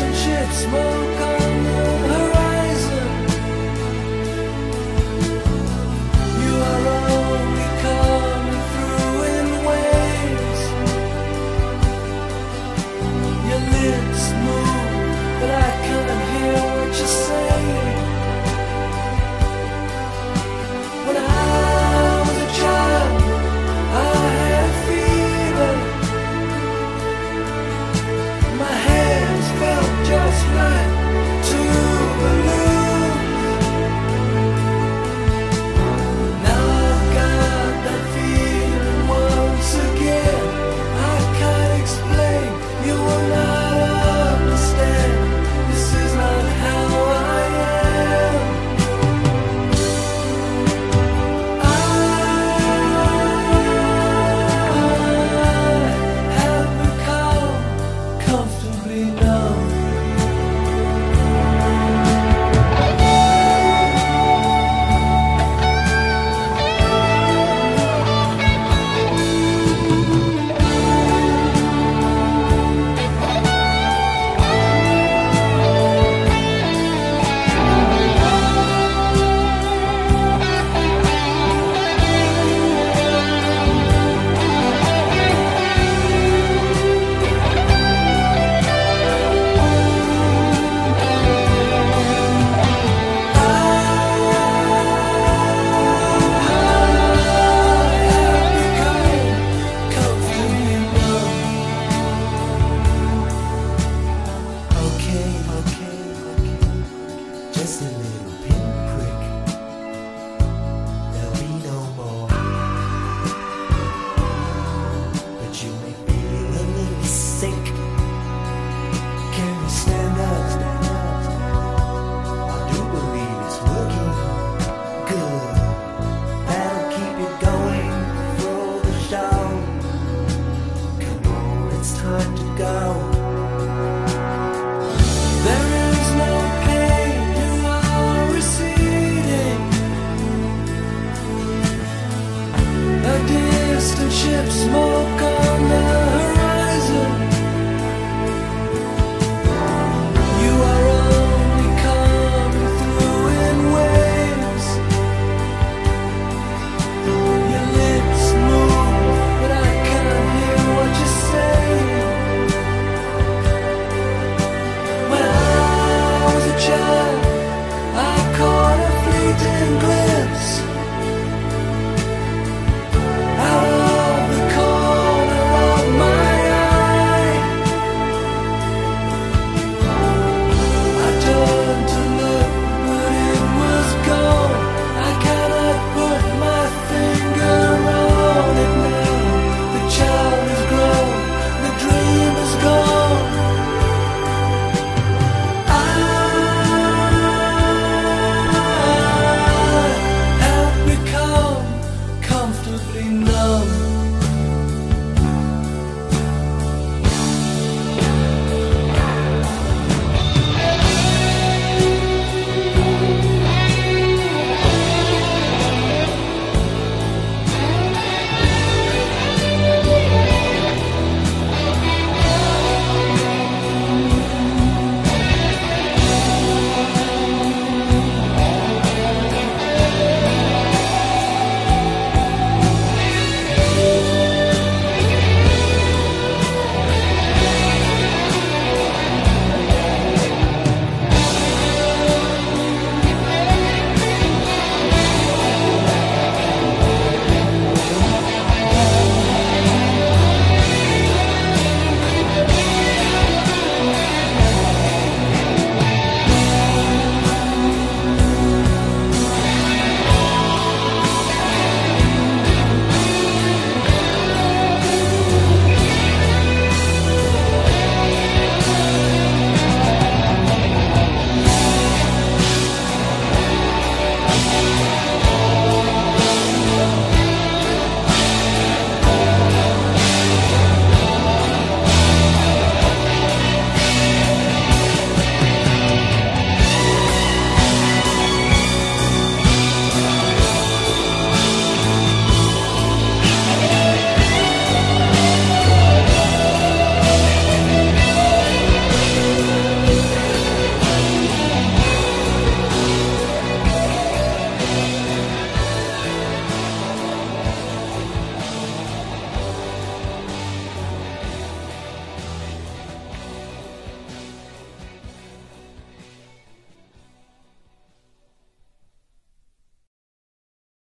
C: relationships smoke on